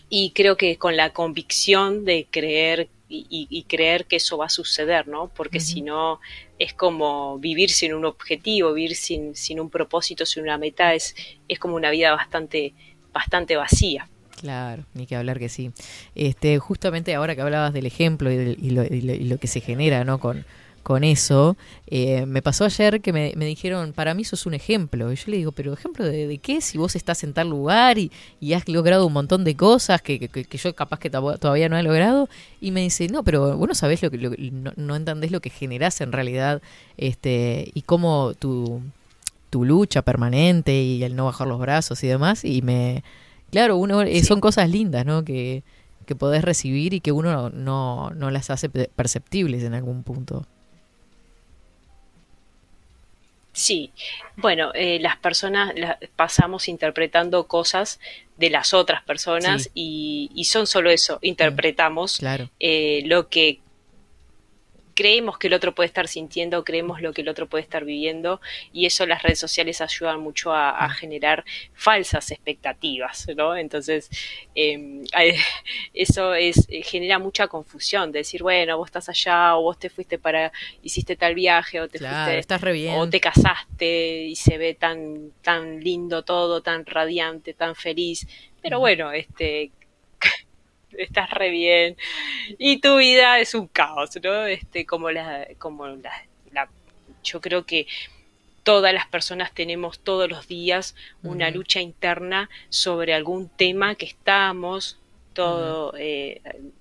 y creo que con la convicción de creer y, y- y creer que eso va a suceder, ¿no? Porque si no es como vivir sin un objetivo, vivir sin, sin un propósito, sin una meta, es, es como una vida bastante, bastante vacía. Claro, ni que hablar que sí. Este, justamente ahora que hablabas del ejemplo y, lo, y lo- que se genera, ¿no? Con, con eso, eh, me pasó ayer que me, me dijeron, para mí sos un ejemplo. Y yo le digo, pero ejemplo de, de qué? Si vos estás en tal lugar y, has logrado un montón de cosas que, que- que yo capaz que to- todavía no he logrado. Y me dice, no, pero vos no sabés lo que, lo no, no entendés lo que generás en realidad este y cómo tu, tu lucha permanente y el no bajar los brazos y demás. Y me, claro, uno eh, son cosas lindas, ¿no? Que, que podés recibir y que uno no, no las hace pe- perceptibles en algún punto. Sí, bueno, eh, las personas la- pasamos interpretando cosas de las otras personas Sí. y, y son solo eso, interpretamos Claro. eh, lo que creemos que el otro puede estar sintiendo, creemos lo que el otro puede estar viviendo y eso las redes sociales ayudan mucho a, a generar falsas expectativas, ¿no? Entonces, eh, hay- eso es eh, genera mucha confusión, de decir, bueno, vos estás allá o vos te fuiste para, hiciste tal viaje o te Claro, fuiste estás re bien. o te casaste y se ve tan tan lindo todo, tan radiante, tan feliz, pero bueno, este estás re bien y tu vida es un caos, ¿no? Este como la como la, la- yo creo que todas las personas tenemos todos los días una lucha interna sobre algún tema que estamos todo, eh,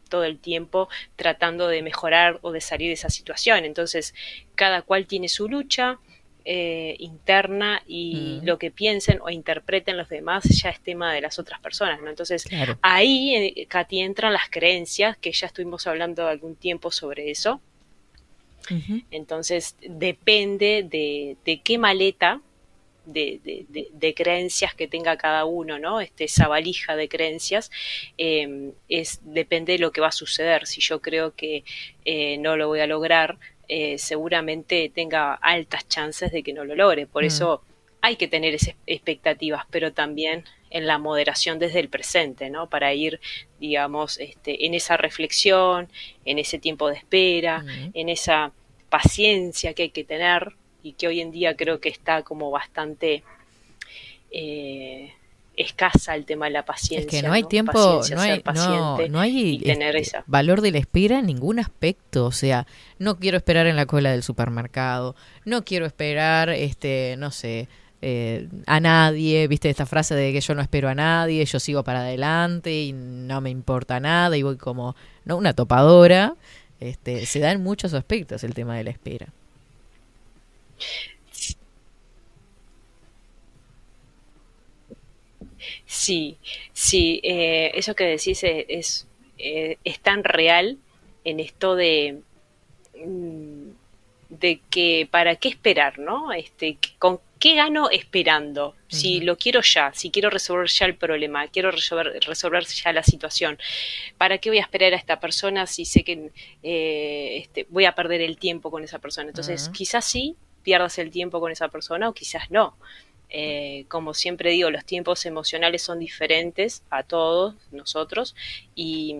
todo el tiempo tratando de mejorar o de salir de esa situación. Entonces, cada cual tiene su lucha eh, interna y Mm. lo que piensen o interpreten los demás ya es tema de las otras personas, ¿no? Entonces, Claro. ahí, eh, Katy, entran las creencias, que ya estuvimos hablando algún tiempo sobre eso. Entonces, depende de, de qué maleta de, de- de- de creencias que tenga cada uno, ¿no? Este, esa valija de creencias, eh, es, depende de lo que va a suceder. Si yo creo que eh, no lo voy a lograr, eh, seguramente tenga altas chances de que no lo logre. Por Mm. eso hay que tener esas expectativas, pero también en la moderación desde el presente, ¿no? Para ir, digamos, este, en esa reflexión, en ese tiempo de espera, Mm. en esa paciencia que hay que tener y que hoy en día creo que está como bastante eh, escasa el tema de la paciencia. Es que no hay tiempo, Paciencia, no hay, no, hay tener este, esa. valor de la espera en ningún aspecto. O sea, no quiero esperar en la cola del supermercado, no quiero esperar, este, no sé, eh, a nadie, viste esta frase de que yo no espero a nadie, yo sigo para adelante y no me importa nada y voy como, ¿no? Una topadora. Este, se da en muchos aspectos el tema de la espera. Sí, sí, eh, eso que decís es, es, eh, es tan real en esto de, mm, de que para qué esperar, ¿no? Este, ¿con qué gano esperando? Si lo quiero ya, si quiero resolver ya el problema, quiero resolver, resolver ya la situación, ¿para qué voy a esperar a esta persona si sé que eh, este, voy a perder el tiempo con esa persona? Entonces, quizás sí pierdas el tiempo con esa persona o quizás no. Eh, como siempre digo, los tiempos emocionales son diferentes a todos nosotros y,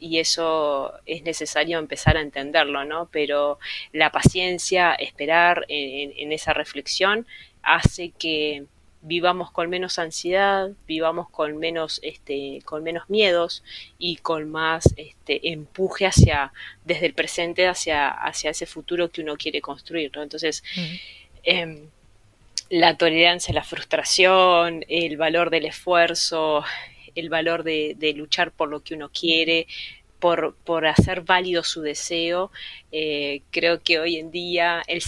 y eso es necesario empezar a entenderlo, ¿no? Pero la paciencia, esperar en, esa reflexión hace que vivamos con menos ansiedad, vivamos con menos, este, con menos miedos y con más este, empuje hacia, desde el presente hacia, hacia ese futuro que uno quiere construir, ¿no? Entonces, la tolerancia la frustración, el valor del esfuerzo, el valor de, de luchar por lo que uno quiere, por, hacer válido su deseo. Eh, creo que hoy en día el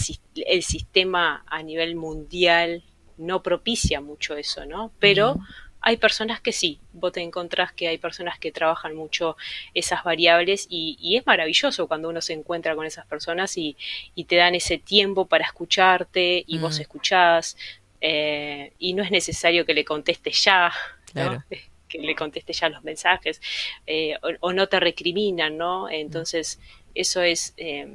sistema a nivel mundial no propicia mucho eso, ¿no? Pero hay personas que sí, vos te encontrás que hay personas que trabajan mucho esas variables y, y es maravilloso cuando uno se encuentra con esas personas y, y te dan ese tiempo para escucharte y vos Mm. escuchás eh, y no es necesario que le contestes ya, que le contestes ya los mensajes eh, o, o no te recriminan, ¿no? Entonces eso es eh,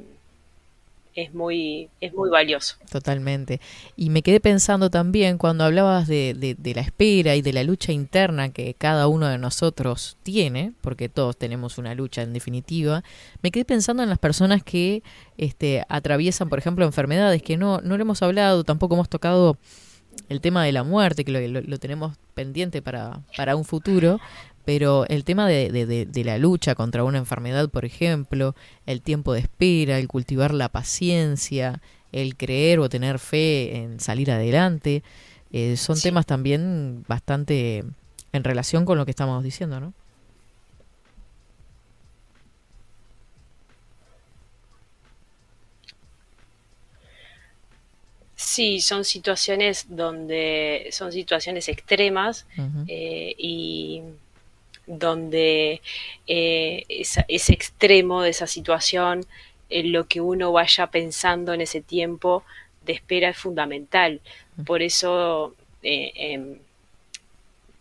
es muy es muy valioso. Totalmente. Y me quedé pensando también cuando hablabas de, de- de la espera y de la lucha interna que cada uno de nosotros tiene, porque todos tenemos una lucha en definitiva, me quedé pensando en las personas que este, atraviesan, por ejemplo, enfermedades que no, no lo hemos hablado, tampoco hemos tocado el tema de la muerte, que lo, lo- lo tenemos pendiente para, para un futuro, pero el tema de, de- de- de la lucha contra una enfermedad, por ejemplo, el tiempo de espera, el cultivar la paciencia, el creer o tener fe en salir adelante, eh, son Sí. temas también bastante en relación con lo que estamos diciendo, ¿no? Sí, son situaciones donde son situaciones extremas eh, y donde eh, esa- ese extremo de esa situación, lo que uno vaya pensando en ese tiempo de espera es fundamental. Por eso eh, em,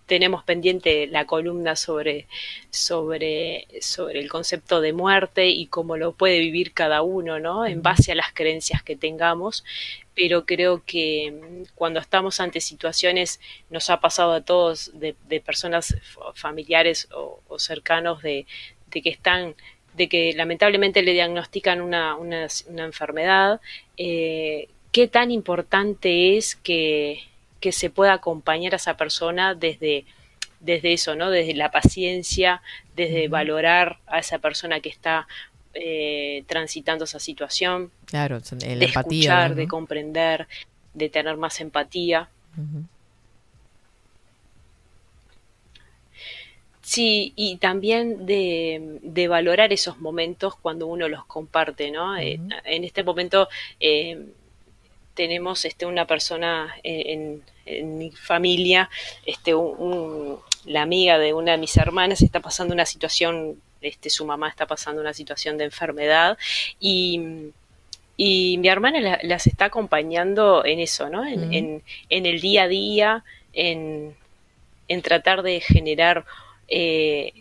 tenemos pendiente la columna sobre, sobre, sobre el concepto de muerte y cómo lo puede vivir cada uno, ¿no? En base a las creencias que tengamos. Pero creo que mm, cuando estamos ante situaciones, nos ha pasado a todos, de, de personas familiares o, o cercanos, de, de que están de que lamentablemente le diagnostican una, una, una enfermedad, eh, qué tan importante es que, que se pueda acompañar a esa persona desde, desde eso, ¿no? Desde la paciencia, desde valorar a esa persona que está eh, transitando esa situación, Claro, la de empatía. escuchar, ¿no? de comprender, de tener más empatía. Sí, y también de, de valorar esos momentos cuando uno los comparte, ¿no? Eh, en este momento eh, tenemos este, una persona en, en- en mi familia, este, un- un- la amiga de una de mis hermanas está pasando una situación, este, su mamá está pasando una situación de enfermedad y, y mi hermana la- las está acompañando en eso, ¿no? En, en- en el día a día, en, en tratar de generar, eh,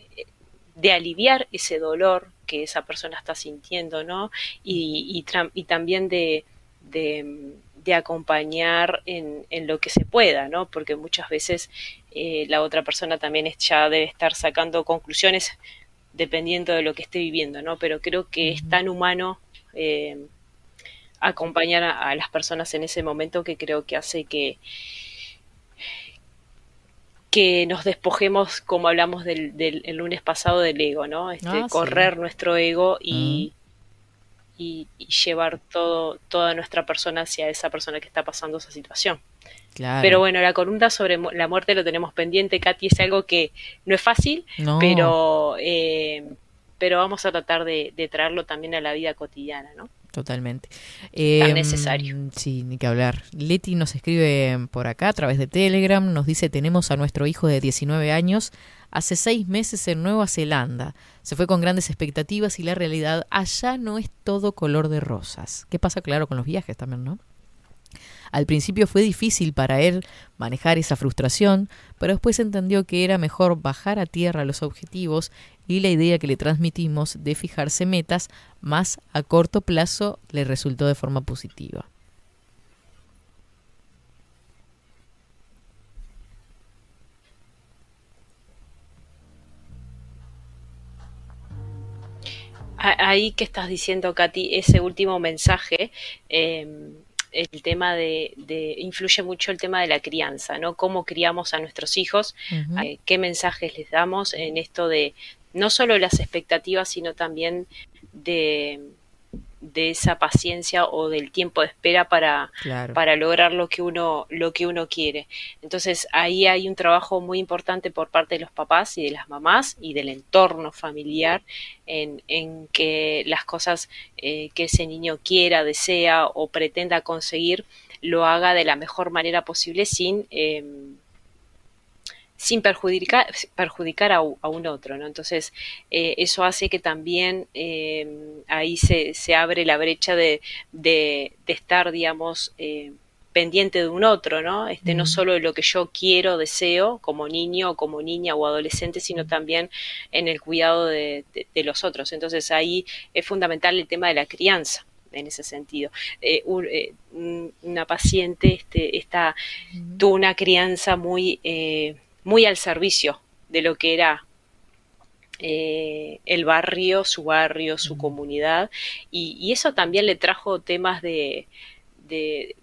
de aliviar ese dolor que esa persona está sintiendo, ¿no? Y, y, también de, de, de acompañar en, en lo que se pueda, ¿no? Porque muchas veces eh, la otra persona también es- ya debe estar sacando conclusiones dependiendo de lo que esté viviendo, ¿no? Pero creo que es tan humano eh, acompañar a, a las personas en ese momento que creo que hace que que nos despojemos, como hablamos del, del el lunes pasado, del ego, ¿no? Este, Ah, sí. correr nuestro ego y, y, y llevar todo, toda nuestra persona hacia esa persona que está pasando esa situación. Claro. Pero bueno, la columna sobre la muerte lo tenemos pendiente, Katy, es algo que no es fácil, No. pero, eh, pero vamos a tratar de, de traerlo también a la vida cotidiana, ¿no? Totalmente. Tan Eh, necesario. Sí, ni que hablar. Leti nos escribe por acá a través de Telegram, nos dice tenemos a nuestro hijo de 19 años hace seis meses en Nueva Zelanda. Se fue con grandes expectativas y la realidad allá no es todo color de rosas. ¿Qué pasa, claro, con los viajes también, no? Al principio fue difícil para él manejar esa frustración, pero después entendió que era mejor bajar a tierra los objetivos y la idea que le transmitimos de fijarse metas más a corto plazo le resultó de forma positiva. Ahí que estás diciendo, Katy, ese último mensaje, eh, el tema de, de- influye mucho el tema de la crianza, ¿no? Cómo criamos a nuestros hijos, eh, qué mensajes les damos en esto de no solo las expectativas, sino también de, de esa paciencia o del tiempo de espera para, Claro. para lograr lo que uno lo que uno quiere. Entonces ahí hay un trabajo muy importante por parte de los papás y de las mamás y del entorno familiar en, en que las cosas eh, que ese niño quiera, desea o pretenda conseguir lo haga de la mejor manera posible sin eh, sin perjudicar, perjudicar a, a un otro, ¿no? Entonces, eh, eso hace que también eh, ahí se, se abre la brecha de, de, de estar, digamos, eh, pendiente de un otro, ¿no? Este, no solo de lo que yo quiero, deseo, como niño, o como niña o adolescente, sino también en el cuidado de, de- de los otros. Entonces, ahí es fundamental el tema de la crianza en ese sentido. Eh, un- eh, un- una paciente este, está, tuvo una crianza muy, eh, muy al servicio de lo que era eh, el barrio, su barrio, su comunidad, y, y eso también le trajo temas de, de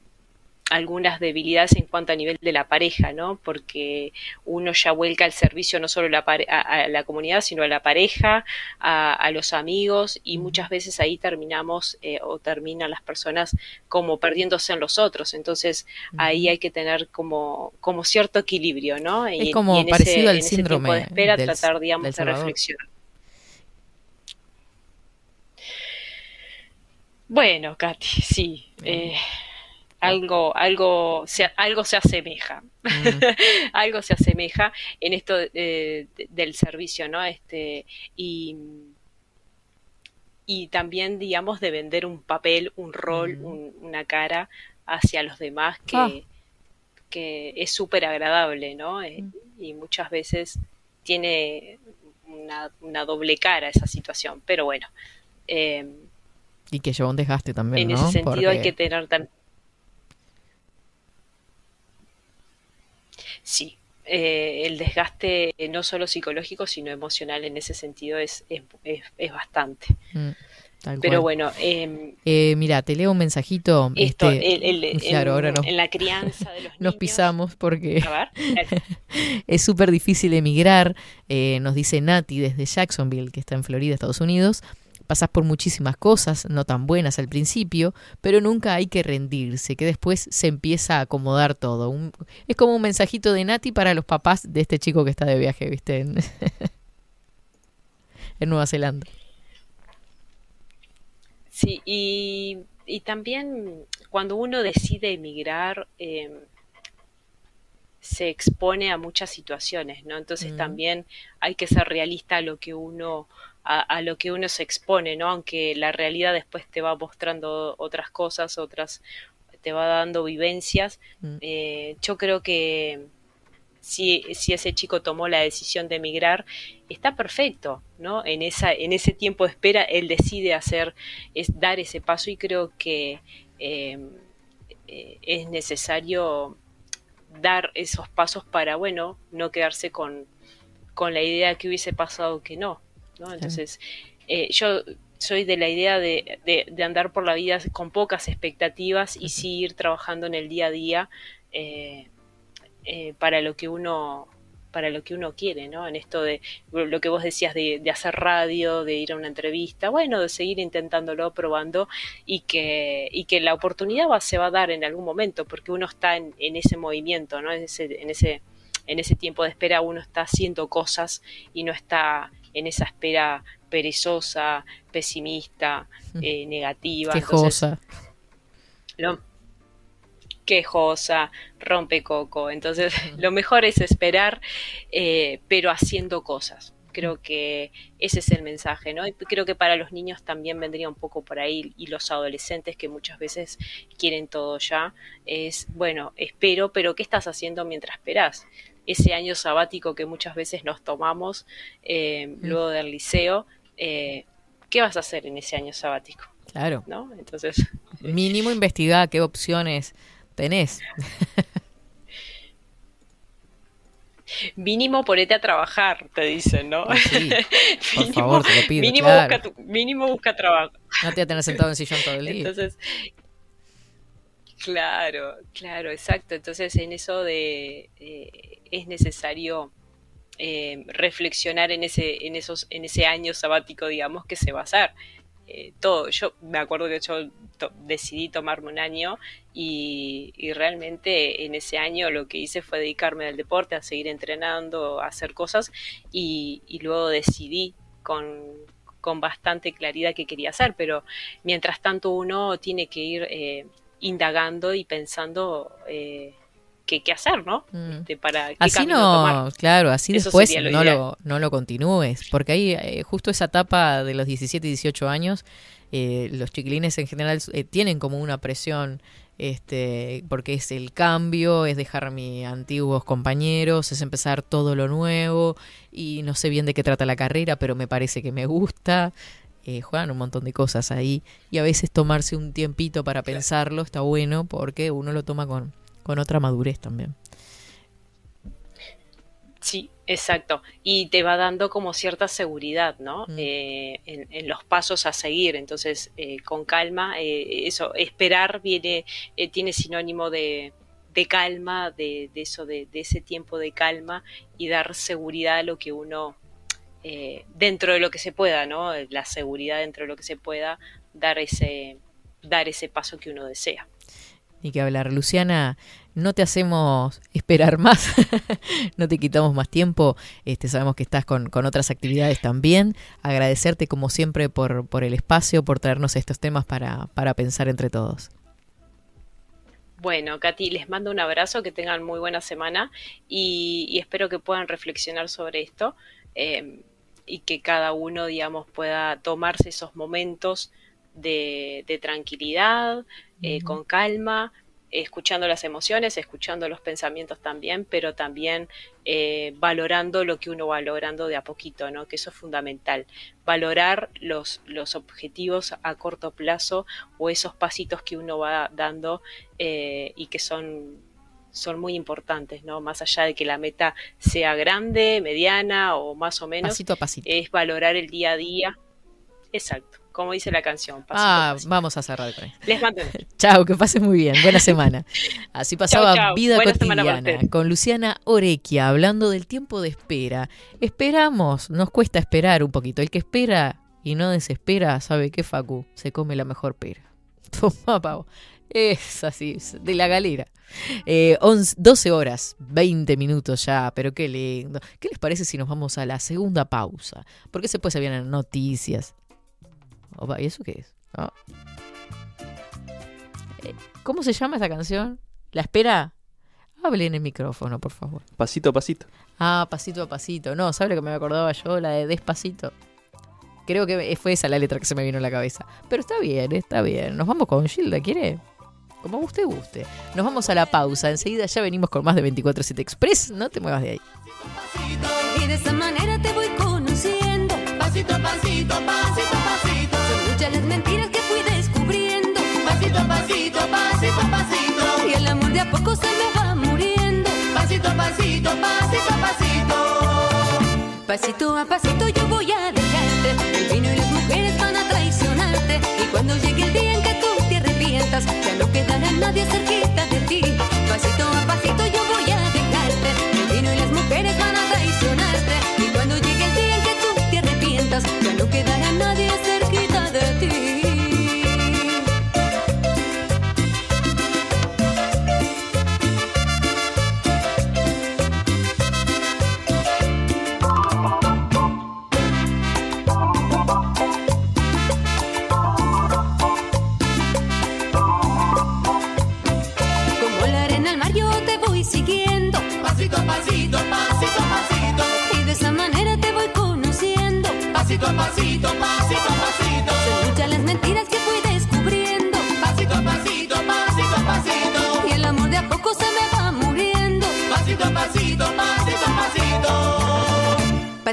algunas debilidades en cuanto a nivel de la pareja, ¿no? Porque uno ya vuelca el servicio no solo a la, pare- a, a la comunidad, sino a la pareja, a, a los amigos, y muchas veces ahí terminamos eh, o terminan las personas como perdiéndose en los otros. Entonces ahí hay que tener como, como cierto equilibrio, ¿no? Y, Es como y en parecido ese, al en ese síndrome de espera del- tratar, digamos, de reflexionar. Bueno, Katy, sí. eh, algo, algo, se, algo se asemeja. algo se asemeja en esto eh, de- del servicio, ¿no? Este, y, y también, digamos, de vender un papel, un rol, un- una cara hacia los demás que, Ah. que es súper agradable, ¿no? Eh, y muchas veces tiene una, una doble cara esa situación, pero bueno. eh, Y que lleva un desgaste también, en ¿no? ese sentido hay que tener también... Sí, eh, el desgaste eh, no solo psicológico, sino emocional en ese sentido es, es, es- es bastante. Mm, Pero cual. bueno, eh, Eh, mira, te leo un mensajito. esto, este, el- el- claro, en, ahora no. en la crianza de los Nos niños... pisamos porque A ver, es súper difícil emigrar, eh, nos dice Nati desde Jacksonville, que está en Florida, Estados Unidos. Pasas por muchísimas cosas, no tan buenas al principio, pero nunca hay que rendirse, que después se empieza a acomodar todo. Un- es como un mensajito de Nati para los papás de este chico que está de viaje, ¿viste? En, en Nueva Zelanda. Sí, y, y también cuando uno decide emigrar, eh, se expone a muchas situaciones, ¿no? Entonces Mm. también hay que ser realista a lo que uno, a, a lo que uno se expone, ¿no? Aunque la realidad después te va mostrando otras cosas, otras, te va dando vivencias. Mm. Eh, yo creo que si, si ese chico tomó la decisión de emigrar, está perfecto, ¿no? En esa, en ese tiempo de espera, él decide hacer, es dar ese paso y creo que eh, eh, es necesario dar esos pasos para, bueno, no quedarse con, con la idea que hubiese pasado que no, ¿no? Entonces, eh, yo soy de la idea de, de- de andar por la vida con pocas expectativas y sí ir trabajando en el día a día eh, eh, para lo que uno para lo que uno quiere, ¿no? En esto de lo que vos decías de, de hacer radio, de ir a una entrevista, bueno, de seguir intentándolo, probando y que, y que la oportunidad va, se va a dar en algún momento porque uno está en, en ese movimiento, ¿no? En ese, en ese en ese tiempo de espera uno está haciendo cosas y no está en esa espera perezosa, pesimista, eh, negativa. Entonces, Quejosa. lo- quejosa, rompecoco. Entonces, lo mejor es esperar, eh, pero haciendo cosas. Creo que ese es el mensaje, ¿no? Y creo que para los niños también vendría un poco por ahí y los adolescentes que muchas veces quieren todo ya, es, bueno, espero, pero ¿qué estás haciendo mientras esperás? Ese año sabático que muchas veces nos tomamos eh, luego del liceo, eh, ¿qué vas a hacer en ese año sabático? Claro. ¿No? Entonces, Mínimo investigar qué opciones tenés. Mínimo ponete a trabajar, te dicen, ¿no? Sí, por mínimo, favor, te lo pido, mínimo, claro. busca tu- mínimo busca trabajo. No te voy a tener sentado en el sillón todo el día. Entonces, claro, claro, exacto. Entonces, en eso de eh, es necesario eh, reflexionar en ese, en esos, en ese año sabático, digamos, que se va a hacer. Eh, todo. Yo me acuerdo que yo decidí tomarme un año y, realmente en ese año lo que hice fue dedicarme al deporte, a seguir entrenando, a hacer cosas y, luego decidí con, con bastante claridad qué quería hacer, pero mientras tanto uno tiene que ir eh, indagando y pensando qué, qué hacer, ¿no? Mm. Este, para qué Así no, tomar. claro, así Eso después lo no ideal. lo, no lo continúes, porque ahí eh, justo esa etapa de los 17 y 18 años, eh, los chiquilines en general eh, tienen como una presión, este, porque es el cambio, es dejar a mis antiguos compañeros, es empezar todo lo nuevo y no sé bien de qué trata la carrera, pero me parece que me gusta. Eh, juegan un montón de cosas ahí y a veces tomarse un tiempito para pensarlo está bueno porque uno lo toma con, con otra madurez también. Sí, exacto. Y te va dando como cierta seguridad, ¿no? Mm. Eh, en, en los pasos a seguir. Entonces, eh, con calma, eh, eso, esperar viene, eh, tiene sinónimo de, de calma, de, de eso, de, de ese tiempo de calma y dar seguridad a lo que uno, dentro de lo que se pueda, ¿no? La seguridad dentro de lo que se pueda, dar ese, dar ese paso que uno desea. Ni que hablar. Luciana, no te hacemos esperar más, no te quitamos más tiempo. Este, sabemos que estás con, con otras actividades también. Agradecerte como siempre por, por el espacio, por traernos estos temas para, para pensar entre todos. Bueno, Katy, les mando un abrazo, que tengan muy buena semana y, espero que puedan reflexionar sobre esto eh, y que cada uno, digamos, pueda tomarse esos momentos de tranquilidad, eh, con calma, escuchando las emociones, escuchando los pensamientos también, pero también eh, valorando lo que uno va logrando de a poquito, ¿no? Que eso es fundamental. Valorar los, los objetivos a corto plazo o esos pasitos que uno va dando eh, y que son, son muy importantes, ¿no? Más allá de que la meta sea grande, mediana o más o menos, Pasito a pasito. es valorar el día a día. Exacto, como dice la canción. pasito ah, pasito. vamos a cerrar. Les mando Chao, que pases muy bien. Buena semana. Así pasaba chau. Vida Buena Cotidiana con Luciana Orequia, hablando del tiempo de espera. Esperamos, nos cuesta esperar un poquito. El que espera y no desespera, ¿sabe qué, Facu? Se come la mejor pera. Toma, pavo. Es así, de la galera. Eh, 11 12 horas, 20 minutos ya, pero qué lindo. ¿Qué les parece si nos vamos a la segunda pausa? Porque después se vienen noticias. Opa, ¿Y eso qué es? Ah. Eh, ¿Cómo se llama esa canción? ¿La espera? Hable en el micrófono, por favor. Pasito a pasito. Ah, pasito a pasito. No, ¿sabe lo que me acordaba yo? La de despacito. Creo que fue esa la letra que se me vino a la cabeza. Pero está bien, está bien. Nos vamos con Gilda, ¿quiere? Como usted guste. Nos vamos a la pausa. Enseguida ya venimos con más de 24-7 Express. No te muevas de ahí. Y de esa manera te voy conociendo. Pasito a pasito, pasito a poco se me va muriendo. Pasito a pasito, pasito a pasito. Pasito a pasito yo voy a dejarte. El vino y las mujeres van a traicionarte. Y cuando llegue el día en que tú te arrepientas, ya no quedará nadie cerquita de ti.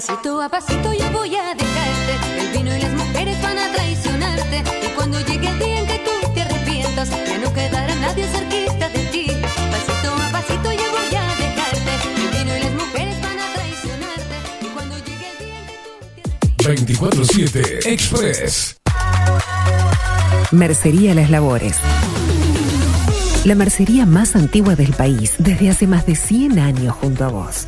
Pasito a pasito yo voy a dejarte. El vino y las mujeres van a traicionarte. Y cuando llegue el día en que tú te arrepientas, ya no quedará nadie cerquita de ti. Pasito a pasito yo voy a dejarte. El vino y las mujeres van a traicionarte. Y cuando llegue el día en que tú te arrepientas. 24-7 Express. Mercería Las Labores. La mercería más antigua del país, desde hace más de 100 años junto a vos.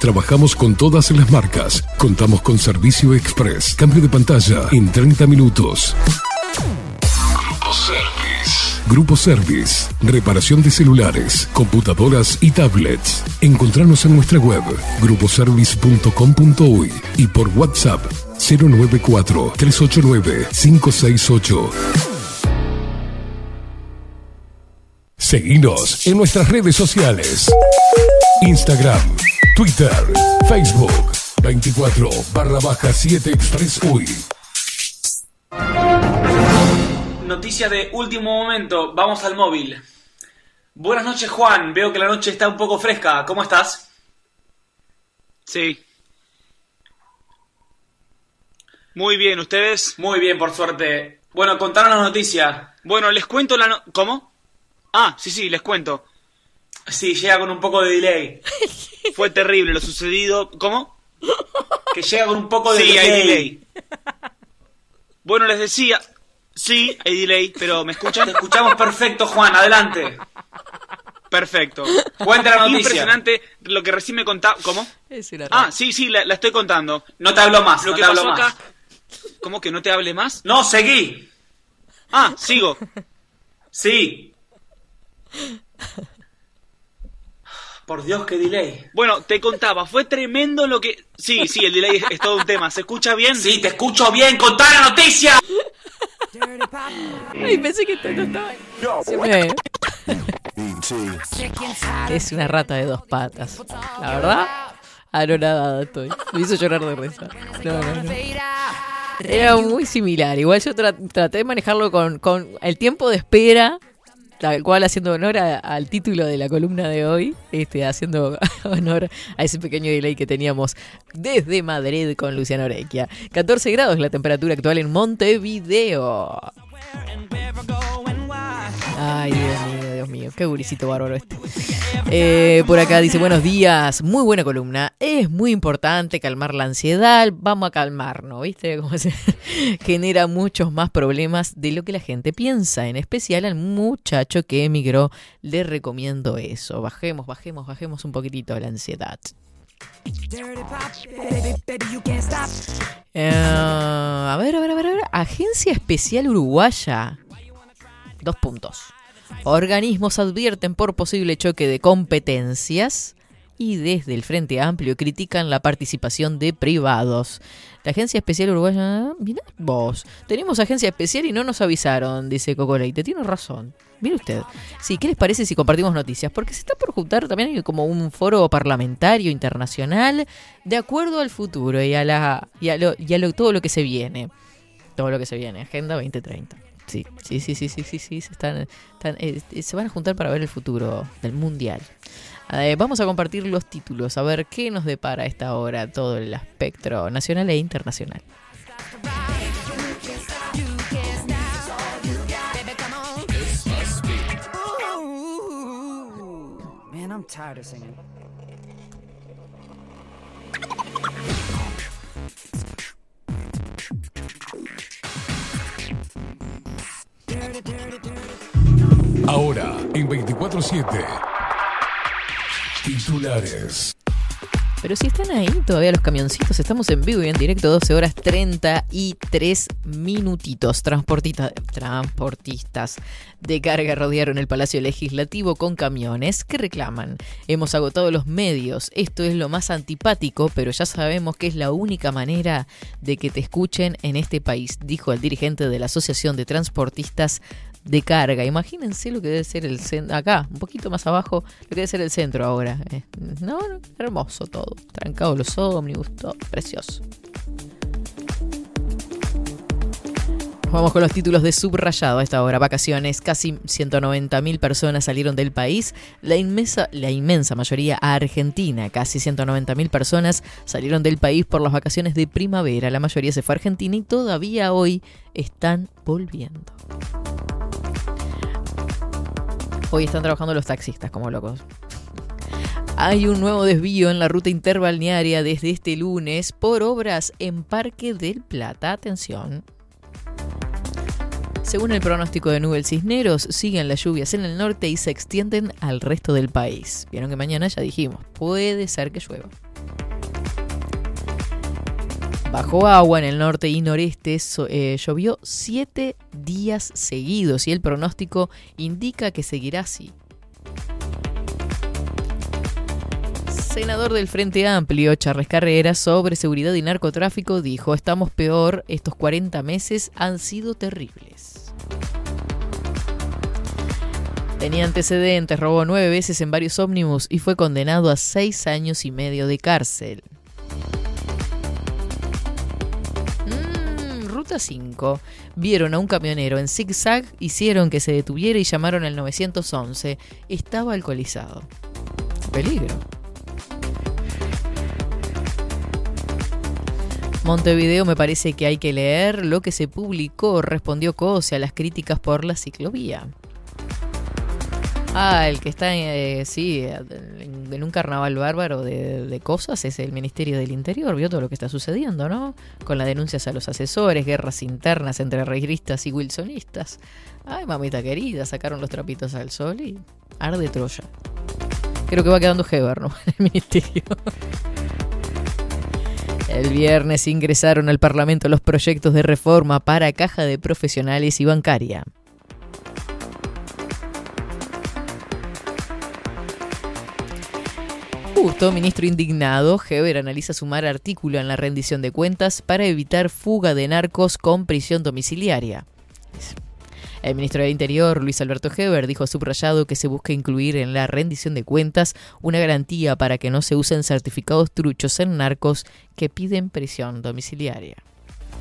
Trabajamos con todas las marcas. Contamos con servicio express. Cambio de pantalla en 30 minutos. Grupo Service. Grupo Service. Reparación de celulares, computadoras y tablets. Encontranos en nuestra web gruposervice.com.uy y por WhatsApp 094 389 568. Seguinos en nuestras redes sociales. Instagram, Twitter, Facebook, 24 barra baja 7 Express UI. Noticia de último momento, vamos al móvil. Buenas noches Juan, veo que la noche está un poco fresca, ¿cómo estás? Sí. Muy bien, ¿ustedes? Muy bien, por suerte. Bueno, contanos la noticia. Bueno, les cuento la no- ¿Cómo? Ah, sí, sí, les cuento. Sí, llega con un poco de delay. Fue terrible lo sucedido. ¿Cómo? Que llega con un poco de Sí, delay. hay delay. Bueno, les decía... Sí, hay delay, pero ¿me escuchan? Te escuchamos perfecto, Juan, adelante. Perfecto. Cuenta la noticia. Impresionante lo que recién me contaba. ¿Cómo? Es Ah, sí, sí, la, la estoy contando. No te hablo más, Lo no que te hablo pasó más. acá. ¿Cómo que no te hable más? No, seguí. Ah, sigo. Sí. Por Dios, qué delay. Bueno, te contaba, fue tremendo lo que. Sí, sí, el delay es, es todo un tema. ¿Se escucha bien? Sí, te escucho bien. Contá la noticia. Ay, pensé que esto no estaba. Se me- Es una rata de dos patas. La verdad, anonadada estoy. Me hizo llorar de risa. No, no, no. Era muy similar. Igual yo tra- traté de manejarlo con, con el tiempo de espera, tal cual haciendo honor al título de la columna de hoy, este, haciendo honor a ese pequeño delay que teníamos desde Madrid con Luciano Orequia. 14 grados la temperatura actual en Montevideo. Ay, Dios mío, Dios mío, qué gurisito bárbaro este. Eh, por acá dice, buenos días, muy buena columna. Es muy importante calmar la ansiedad, vamos a calmarnos, ¿viste? Genera muchos más problemas de lo que la gente piensa. En especial al muchacho que emigró, le recomiendo eso. Bajemos, bajemos, bajemos un poquitito la ansiedad. Eh, a ver, a ver, a ver, a ver. Agencia Especial Uruguaya. Dos puntos. Organismos advierten por posible choque de competencias y desde el Frente Amplio critican la participación de privados. La Agencia Especial Uruguaya, mirá vos, tenemos agencia especial y no nos avisaron, dice Coco Leite. Tiene razón. Mire usted. Sí, ¿qué les parece si compartimos noticias? Porque se está por juntar también como un foro parlamentario internacional de acuerdo al futuro y a, la, y a, lo, y a lo- todo lo que se viene. Todo lo que se viene. Agenda 2030. Sí, sí, sí, sí, sí, sí, sí, se, están, eh, eh, se van a juntar para ver el futuro del mundial. Vamos a compartir los títulos, a ver qué nos depara esta hora todo el espectro nacional e internacional. Ahora, en 24-7. Titulares. Pero si están ahí todavía los camioncitos, estamos en vivo y en directo, 12 horas 33 minutitos. Transportita- transportistas de carga rodearon el Palacio Legislativo con camiones que reclaman. Hemos agotado los medios, esto es lo más antipático, pero ya sabemos que es la única manera de que te escuchen en este país, dijo el dirigente de la Asociación de Transportistas de carga. Imagínense lo que debe ser el centro, acá, un poquito más abajo, lo que debe ser el centro ahora. Eh, no, hermoso todo. Trancado los ómnibus, todo precioso. Vamos con los títulos de subrayado a esta hora. Vacaciones. Casi 190.000 personas salieron del país. La inmensa, la inmensa mayoría a Argentina. Casi 190.000 personas salieron del país por las vacaciones de primavera. La mayoría se fue a Argentina y todavía hoy están volviendo. Hoy están trabajando los taxistas como locos. Hay un nuevo desvío en la ruta interbalnearia desde este lunes por obras en Parque del Plata. Atención. Según el pronóstico de Nubel Cisneros, siguen las lluvias en el norte y se extienden al resto del país. Vieron que mañana ya dijimos, puede ser que llueva. Bajo agua en el norte y noreste eh, llovió siete días seguidos y el pronóstico indica que seguirá así. Senador del Frente Amplio, Charles Carrera, sobre seguridad y narcotráfico, dijo, estamos peor, estos 40 meses han sido terribles. Tenía antecedentes, robó nueve veces en varios ómnibus y fue condenado a seis años y medio de cárcel. Ruta 5. Vieron a un camionero en zigzag, hicieron que se detuviera y llamaron al 911. Estaba alcoholizado. Peligro. Montevideo me parece que hay que leer lo que se publicó, respondió Cose a las críticas por la ciclovía. Ah, el que está, eh, sí, en, un carnaval bárbaro de, cosas es el Ministerio del Interior. Vio todo lo que está sucediendo, ¿no? Con las denuncias a los asesores, guerras internas entre reigristas y wilsonistas. Ay, mamita querida, sacaron los trapitos al sol y arde Troya. Creo que va quedando Heber, ¿no? El Ministerio. El viernes ingresaron al Parlamento los proyectos de reforma para caja de profesionales y bancaria. Ministro indignado, Heber analiza sumar artículo en la rendición de cuentas para evitar fuga de narcos con prisión domiciliaria. El ministro de Interior, Luis Alberto Heber, dijo subrayado que se busca incluir en la rendición de cuentas una garantía para que no se usen certificados truchos en narcos que piden prisión domiciliaria.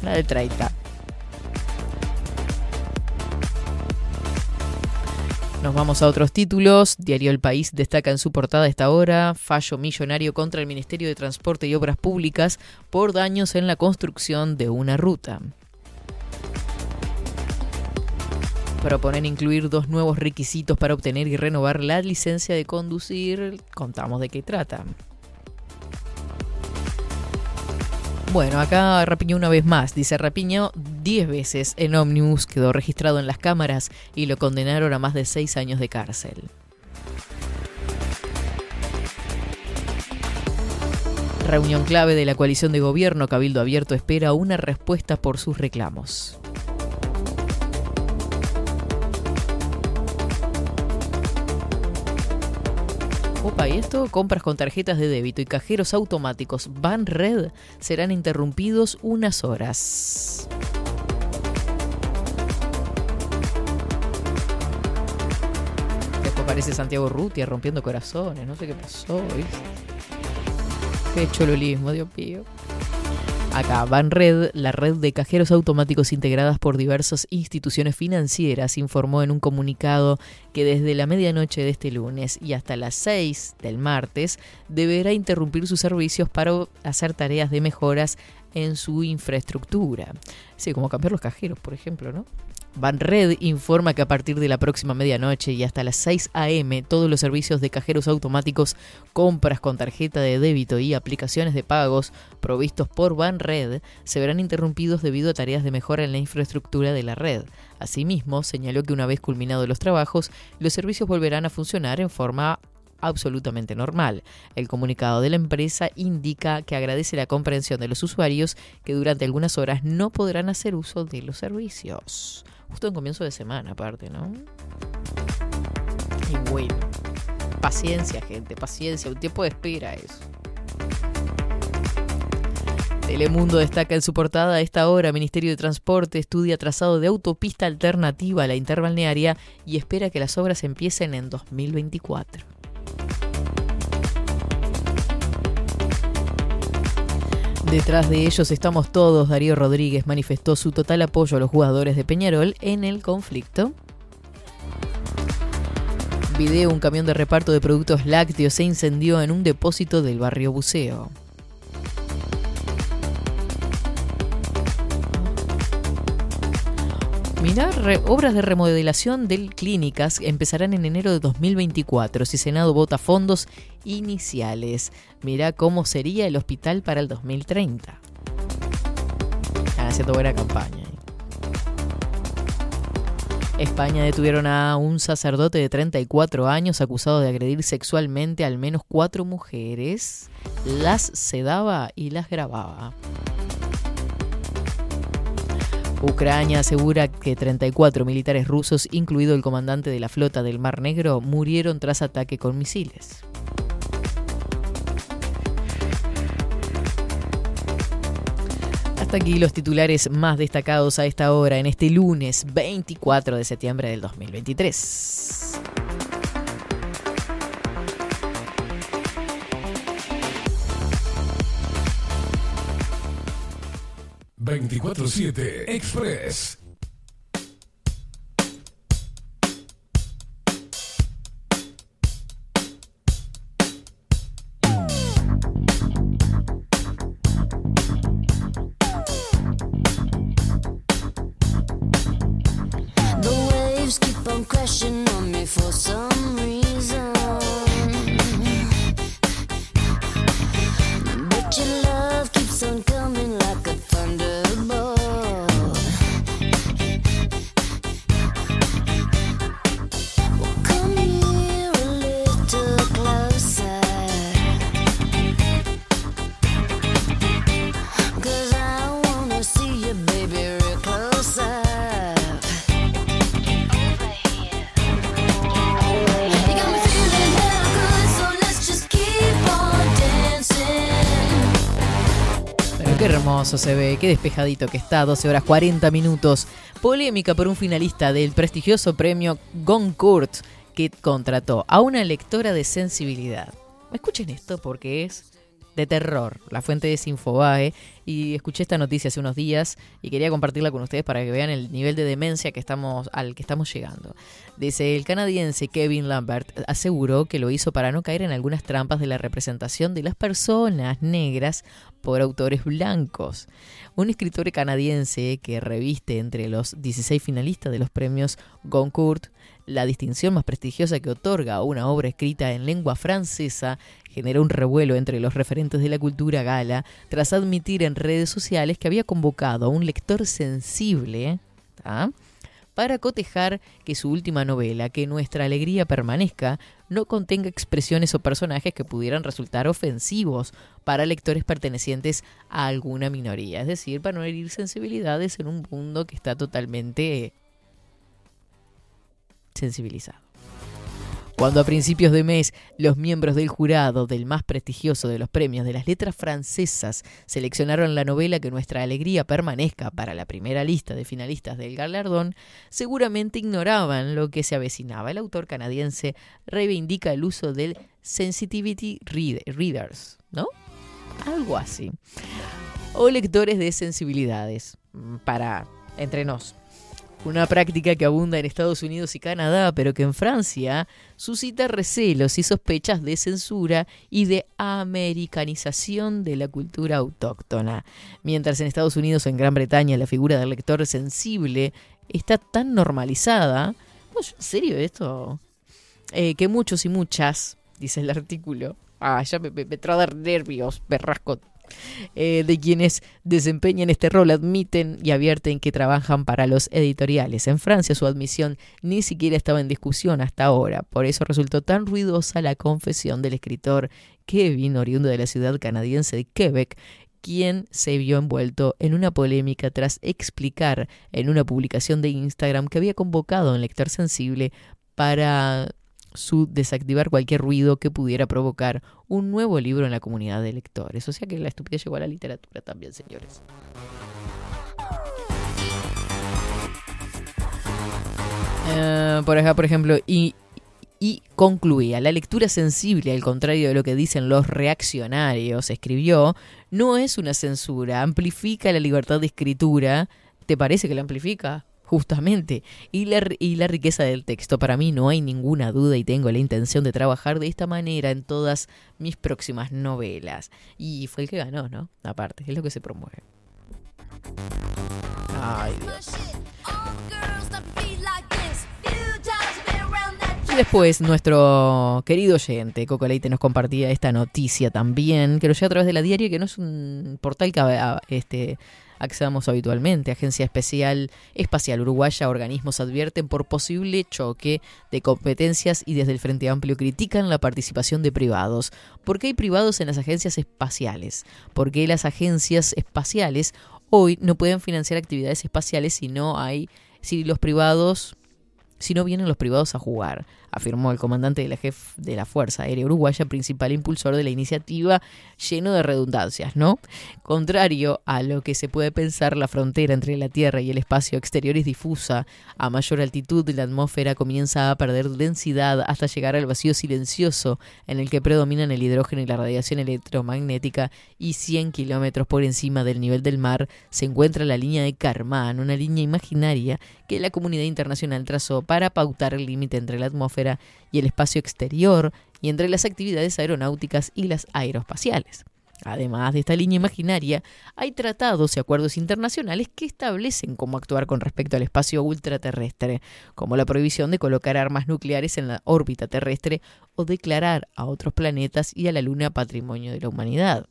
La de 30. Nos vamos a otros títulos. Diario El País destaca en su portada esta hora fallo millonario contra el Ministerio de Transporte y Obras Públicas por daños en la construcción de una ruta. Proponen incluir dos nuevos requisitos para obtener y renovar la licencia de conducir. Contamos de qué trata. Bueno, acá Rapiñó una vez más. Dice Rapiño 10 veces en ómnibus, quedó registrado en las cámaras y lo condenaron a más de 6 años de cárcel. Reunión clave de la coalición de gobierno. Cabildo Abierto espera una respuesta por sus reclamos. Opa, y esto, compras con tarjetas de débito y cajeros automáticos Van Red serán interrumpidos unas horas. Aparece Santiago Rutia rompiendo corazones, no sé qué pasó. ¿viste? Qué chololismo, Dios mío. Acá, Banred, la red de cajeros automáticos integradas por diversas instituciones financieras, informó en un comunicado que desde la medianoche de este lunes y hasta las 6 del martes deberá interrumpir sus servicios para hacer tareas de mejoras en su infraestructura. Sí, como cambiar los cajeros, por ejemplo, ¿no? Banred informa que a partir de la próxima medianoche y hasta las 6 a.m. todos los servicios de cajeros automáticos, compras con tarjeta de débito y aplicaciones de pagos provistos por Banred se verán interrumpidos debido a tareas de mejora en la infraestructura de la red. Asimismo, señaló que una vez culminados los trabajos, los servicios volverán a funcionar en forma absolutamente normal. El comunicado de la empresa indica que agradece la comprensión de los usuarios que durante algunas horas no podrán hacer uso de los servicios. Justo en comienzo de semana, aparte, ¿no? Y bueno, paciencia, gente, paciencia, un tiempo de espera eso. Telemundo destaca en su portada a esta hora, Ministerio de Transporte estudia trazado de autopista alternativa a la interbalnearia y espera que las obras empiecen en 2024. Detrás de ellos estamos todos. Darío Rodríguez manifestó su total apoyo a los jugadores de Peñarol en el conflicto. Video, un camión de reparto de productos lácteos se incendió en un depósito del barrio Buceo. Mirá, obras de remodelación de clínicas empezarán en enero de 2024 si Senado vota fondos iniciales. Mirá cómo sería el hospital para el 2030. Están haciendo buena campaña. ahí. España detuvieron a un sacerdote de 34 años acusado de agredir sexualmente a al menos cuatro mujeres. Las sedaba y las grababa. Ucrania asegura que 34 militares rusos, incluido el comandante de la flota del Mar Negro, murieron tras ataque con misiles. Hasta aquí los titulares más destacados a esta hora en este lunes 24 de septiembre del 2023. 24-7 Express. Se ve, qué despejadito que está, 12 horas 40 minutos. Polémica por un finalista del prestigioso premio Goncourt que contrató a una lectora de sensibilidad. Escuchen esto porque es de terror. La fuente es Infobae y escuché esta noticia hace unos días y quería compartirla con ustedes para que vean el nivel de demencia al que estamos llegando. Dice el canadiense Kevin Lambert aseguró que lo hizo para no caer en algunas trampas de la representación de las personas negras por autores blancos. Un escritor canadiense que reviste entre los 16 finalistas de los premios Goncourt la distinción más prestigiosa que otorga una obra escrita en lengua francesa, generó un revuelo entre los referentes de la cultura gala tras admitir en redes sociales que había convocado a un lector sensible para cotejar que su última novela, Que nuestra alegría permanezca, no contenga expresiones o personajes que pudieran resultar ofensivos para lectores pertenecientes a alguna minoría, es decir, para no herir sensibilidades en un mundo que está totalmente sensibilizado. Cuando a principios de mes los miembros del jurado del más prestigioso de los premios de las letras francesas seleccionaron la novela que nuestra alegría permanezca para la primera lista de finalistas del galardón, seguramente ignoraban lo que se avecinaba. El autor canadiense reivindica el uso del sensitivity read- readers, ¿no? Algo así. O lectores de sensibilidades, mm, para entre nos. Una práctica que abunda en Estados Unidos y Canadá, pero que en Francia suscita recelos y sospechas de censura y de americanización de la cultura autóctona. Mientras en Estados Unidos o en Gran Bretaña la figura del lector sensible está tan normalizada. No, ¿En serio esto? Eh, que muchos y muchas, dice el artículo. Ah, ya me, me, me trae nervios, berrasco eh, de quienes desempeñan este rol admiten y advierten que trabajan para los editoriales. En Francia su admisión ni siquiera estaba en discusión hasta ahora. Por eso resultó tan ruidosa la confesión del escritor Kevin, oriundo de la ciudad canadiense de Quebec, quien se vio envuelto en una polémica tras explicar en una publicación de Instagram que había convocado a un lector sensible para su desactivar cualquier ruido que pudiera provocar un nuevo libro en la comunidad de lectores. O sea que la estupidez llegó a la literatura también, señores. Eh, por acá, por ejemplo, y, y concluía, la lectura sensible, al contrario de lo que dicen los reaccionarios, escribió, no es una censura, amplifica la libertad de escritura. ¿Te parece que la amplifica? Justamente. Y la, y la riqueza del texto. Para mí no hay ninguna duda y tengo la intención de trabajar de esta manera en todas mis próximas novelas. Y fue el que ganó, ¿no? Aparte, es lo que se promueve. Ay, Dios. Y después nuestro querido oyente, Coco Leite, nos compartía esta noticia también, que lo llega a través de la diaria, que no es un portal que este, accedamos habitualmente. Agencia Especial Espacial Uruguaya, organismos advierten por posible choque de competencias y desde el Frente Amplio critican la participación de privados. ¿Por qué hay privados en las agencias espaciales? ¿Por qué las agencias espaciales hoy no pueden financiar actividades espaciales si no hay, si los privados si no vienen los privados a jugar, afirmó el comandante de la jefe de la Fuerza Aérea Uruguaya, principal impulsor de la iniciativa, lleno de redundancias, ¿no? Contrario a lo que se puede pensar, la frontera entre la Tierra y el espacio exterior es difusa. A mayor altitud, la atmósfera comienza a perder densidad hasta llegar al vacío silencioso, en el que predominan el hidrógeno y la radiación electromagnética, y 100 kilómetros por encima del nivel del mar se encuentra la línea de Karman, una línea imaginaria que la comunidad internacional trazó para pautar el límite entre la atmósfera y el espacio exterior y entre las actividades aeronáuticas y las aeroespaciales. Además de esta línea imaginaria, hay tratados y acuerdos internacionales que establecen cómo actuar con respecto al espacio ultraterrestre, como la prohibición de colocar armas nucleares en la órbita terrestre o declarar a otros planetas y a la Luna patrimonio de la humanidad,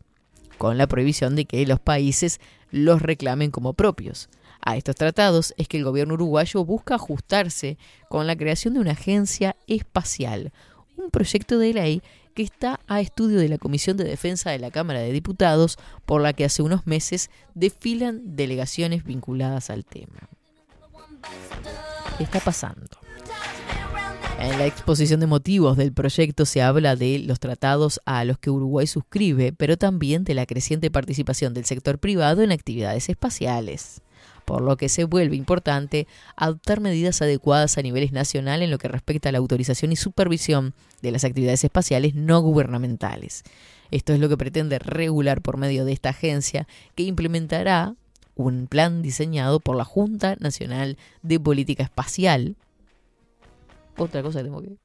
con la prohibición de que los países los reclamen como propios. A estos tratados es que el gobierno uruguayo busca ajustarse con la creación de una agencia espacial, un proyecto de ley que está a estudio de la Comisión de Defensa de la Cámara de Diputados, por la que hace unos meses desfilan delegaciones vinculadas al tema. ¿Qué está pasando? En la exposición de motivos del proyecto se habla de los tratados a los que Uruguay suscribe, pero también de la creciente participación del sector privado en actividades espaciales por lo que se vuelve importante adoptar medidas adecuadas a niveles nacional en lo que respecta a la autorización y supervisión de las actividades espaciales no gubernamentales. Esto es lo que pretende regular por medio de esta agencia que implementará un plan diseñado por la Junta Nacional de Política Espacial. Otra cosa que tengo que...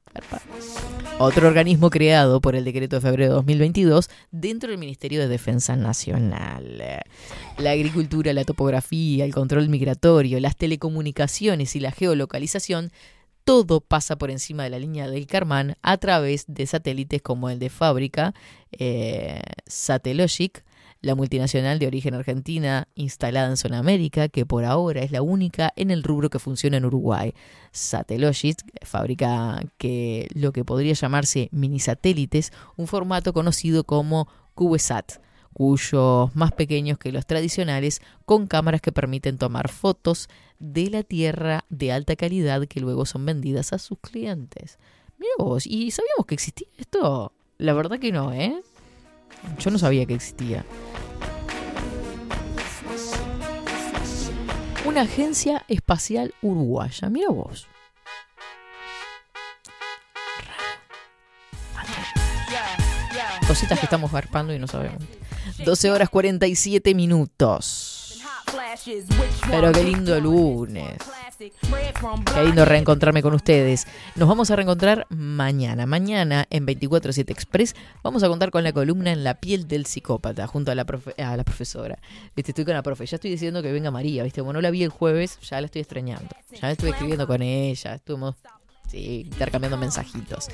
Otro organismo creado por el decreto de febrero de 2022 dentro del Ministerio de Defensa Nacional. La agricultura, la topografía, el control migratorio, las telecomunicaciones y la geolocalización, todo pasa por encima de la línea del Karman a través de satélites como el de fábrica eh, Satellogic, la multinacional de origen argentina instalada en Sudamérica, que por ahora es la única en el rubro que funciona en Uruguay. Satellogic fabrica que lo que podría llamarse mini satélites, un formato conocido como CubeSat, cuyos más pequeños que los tradicionales, con cámaras que permiten tomar fotos de la Tierra de alta calidad que luego son vendidas a sus clientes. Mira vos, ¿y sabíamos que existía esto? La verdad que no, ¿eh? Yo no sabía que existía. Una agencia espacial uruguaya. Mira vos. Cositas que estamos garpando y no sabemos. 12 horas 47 minutos. Pero qué lindo lunes. Qué lindo reencontrarme con ustedes. Nos vamos a reencontrar mañana. Mañana en 24-7 Express vamos a contar con la columna En la piel del psicópata junto a la, profe- a la profesora. Viste, estoy con la profe. Ya estoy diciendo que venga María, ¿viste? Como no la vi el jueves, ya la estoy extrañando. Ya estuve escribiendo con ella. Estuvimos sí, intercambiando mensajitos.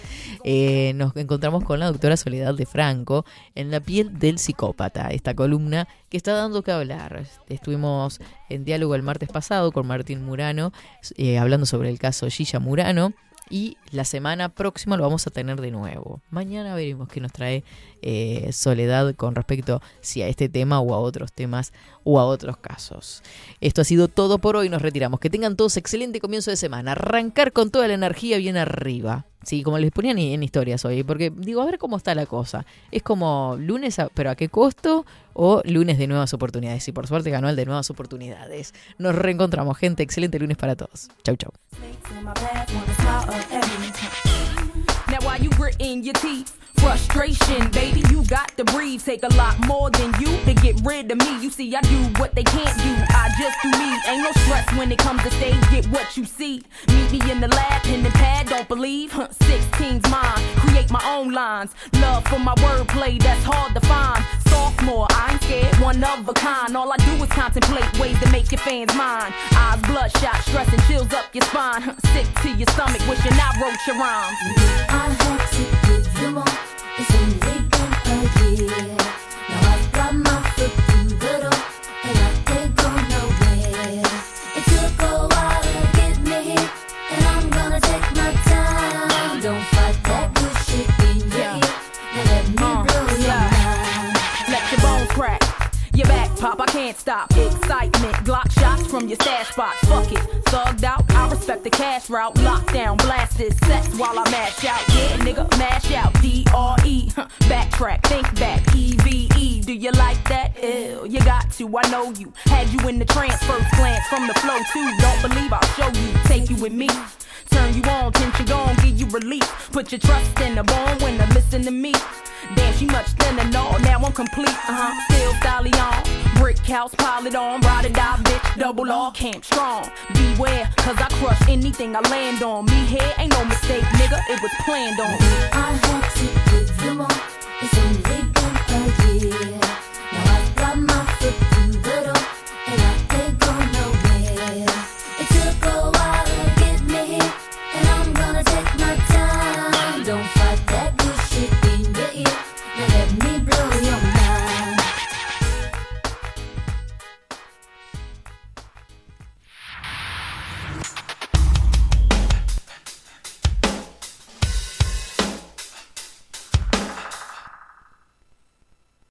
Eh, nos encontramos con la doctora Soledad de Franco en la piel del psicópata, esta columna que está dando que hablar. Estuvimos en diálogo el martes pasado con Martín Murano, eh, hablando sobre el caso Gilla Murano. Y la semana próxima lo vamos a tener de nuevo. Mañana veremos qué nos trae eh, Soledad con respecto si a este tema o a otros temas o a otros casos. Esto ha sido todo por hoy. Nos retiramos. Que tengan todos excelente comienzo de semana. Arrancar con toda la energía bien arriba. Sí, como les ponían en historias hoy. Porque digo, a ver cómo está la cosa. Es como lunes, pero ¿a qué costo? O lunes de nuevas oportunidades. Y por suerte ganó el de nuevas oportunidades. Nos reencontramos, gente. Excelente lunes para todos. Chau, chau. Frustration, baby, you got to breathe. Take a lot more than you to get rid of me. You see, I do what they can't do. I just do me. Ain't no stress when it comes to stage. Get what you see. Meet me in the lab, in the pad. Don't believe. Huh, 16's mine. Create my own lines. Love for my wordplay that's hard to find. Sophomore, I ain't scared. One of a kind. All I do is contemplate ways to make your fans mine. Eyes bloodshot, stress and chills up your spine. Huh, Sick to your stomach, wishing I wrote your rhymes. I had to you want is only to idea. Can't stop. Excitement, Glock shots from your stash box. Fuck it, thugged out. I respect the cash route. Lockdown, blasted, sex while I mash out. Yeah, nigga, mash out. D R E, backtrack, think back. E V E, do you like that? Ew, you got to. I know you. Had you in the trance, first glance from the flow too. Don't believe I'll show you. Take you with me. Turn you on, tension gone, give you relief. Put your trust in the bone when to listen to me. Damn, she much thinner, no, now I'm complete. Uh huh. Still stallion, brick house, pile it on, ride or die, bitch, double R, camp strong. Beware, cause I crush anything I land on. Me here ain't no mistake, nigga, it was planned on. I had to give you more. It's only been a year.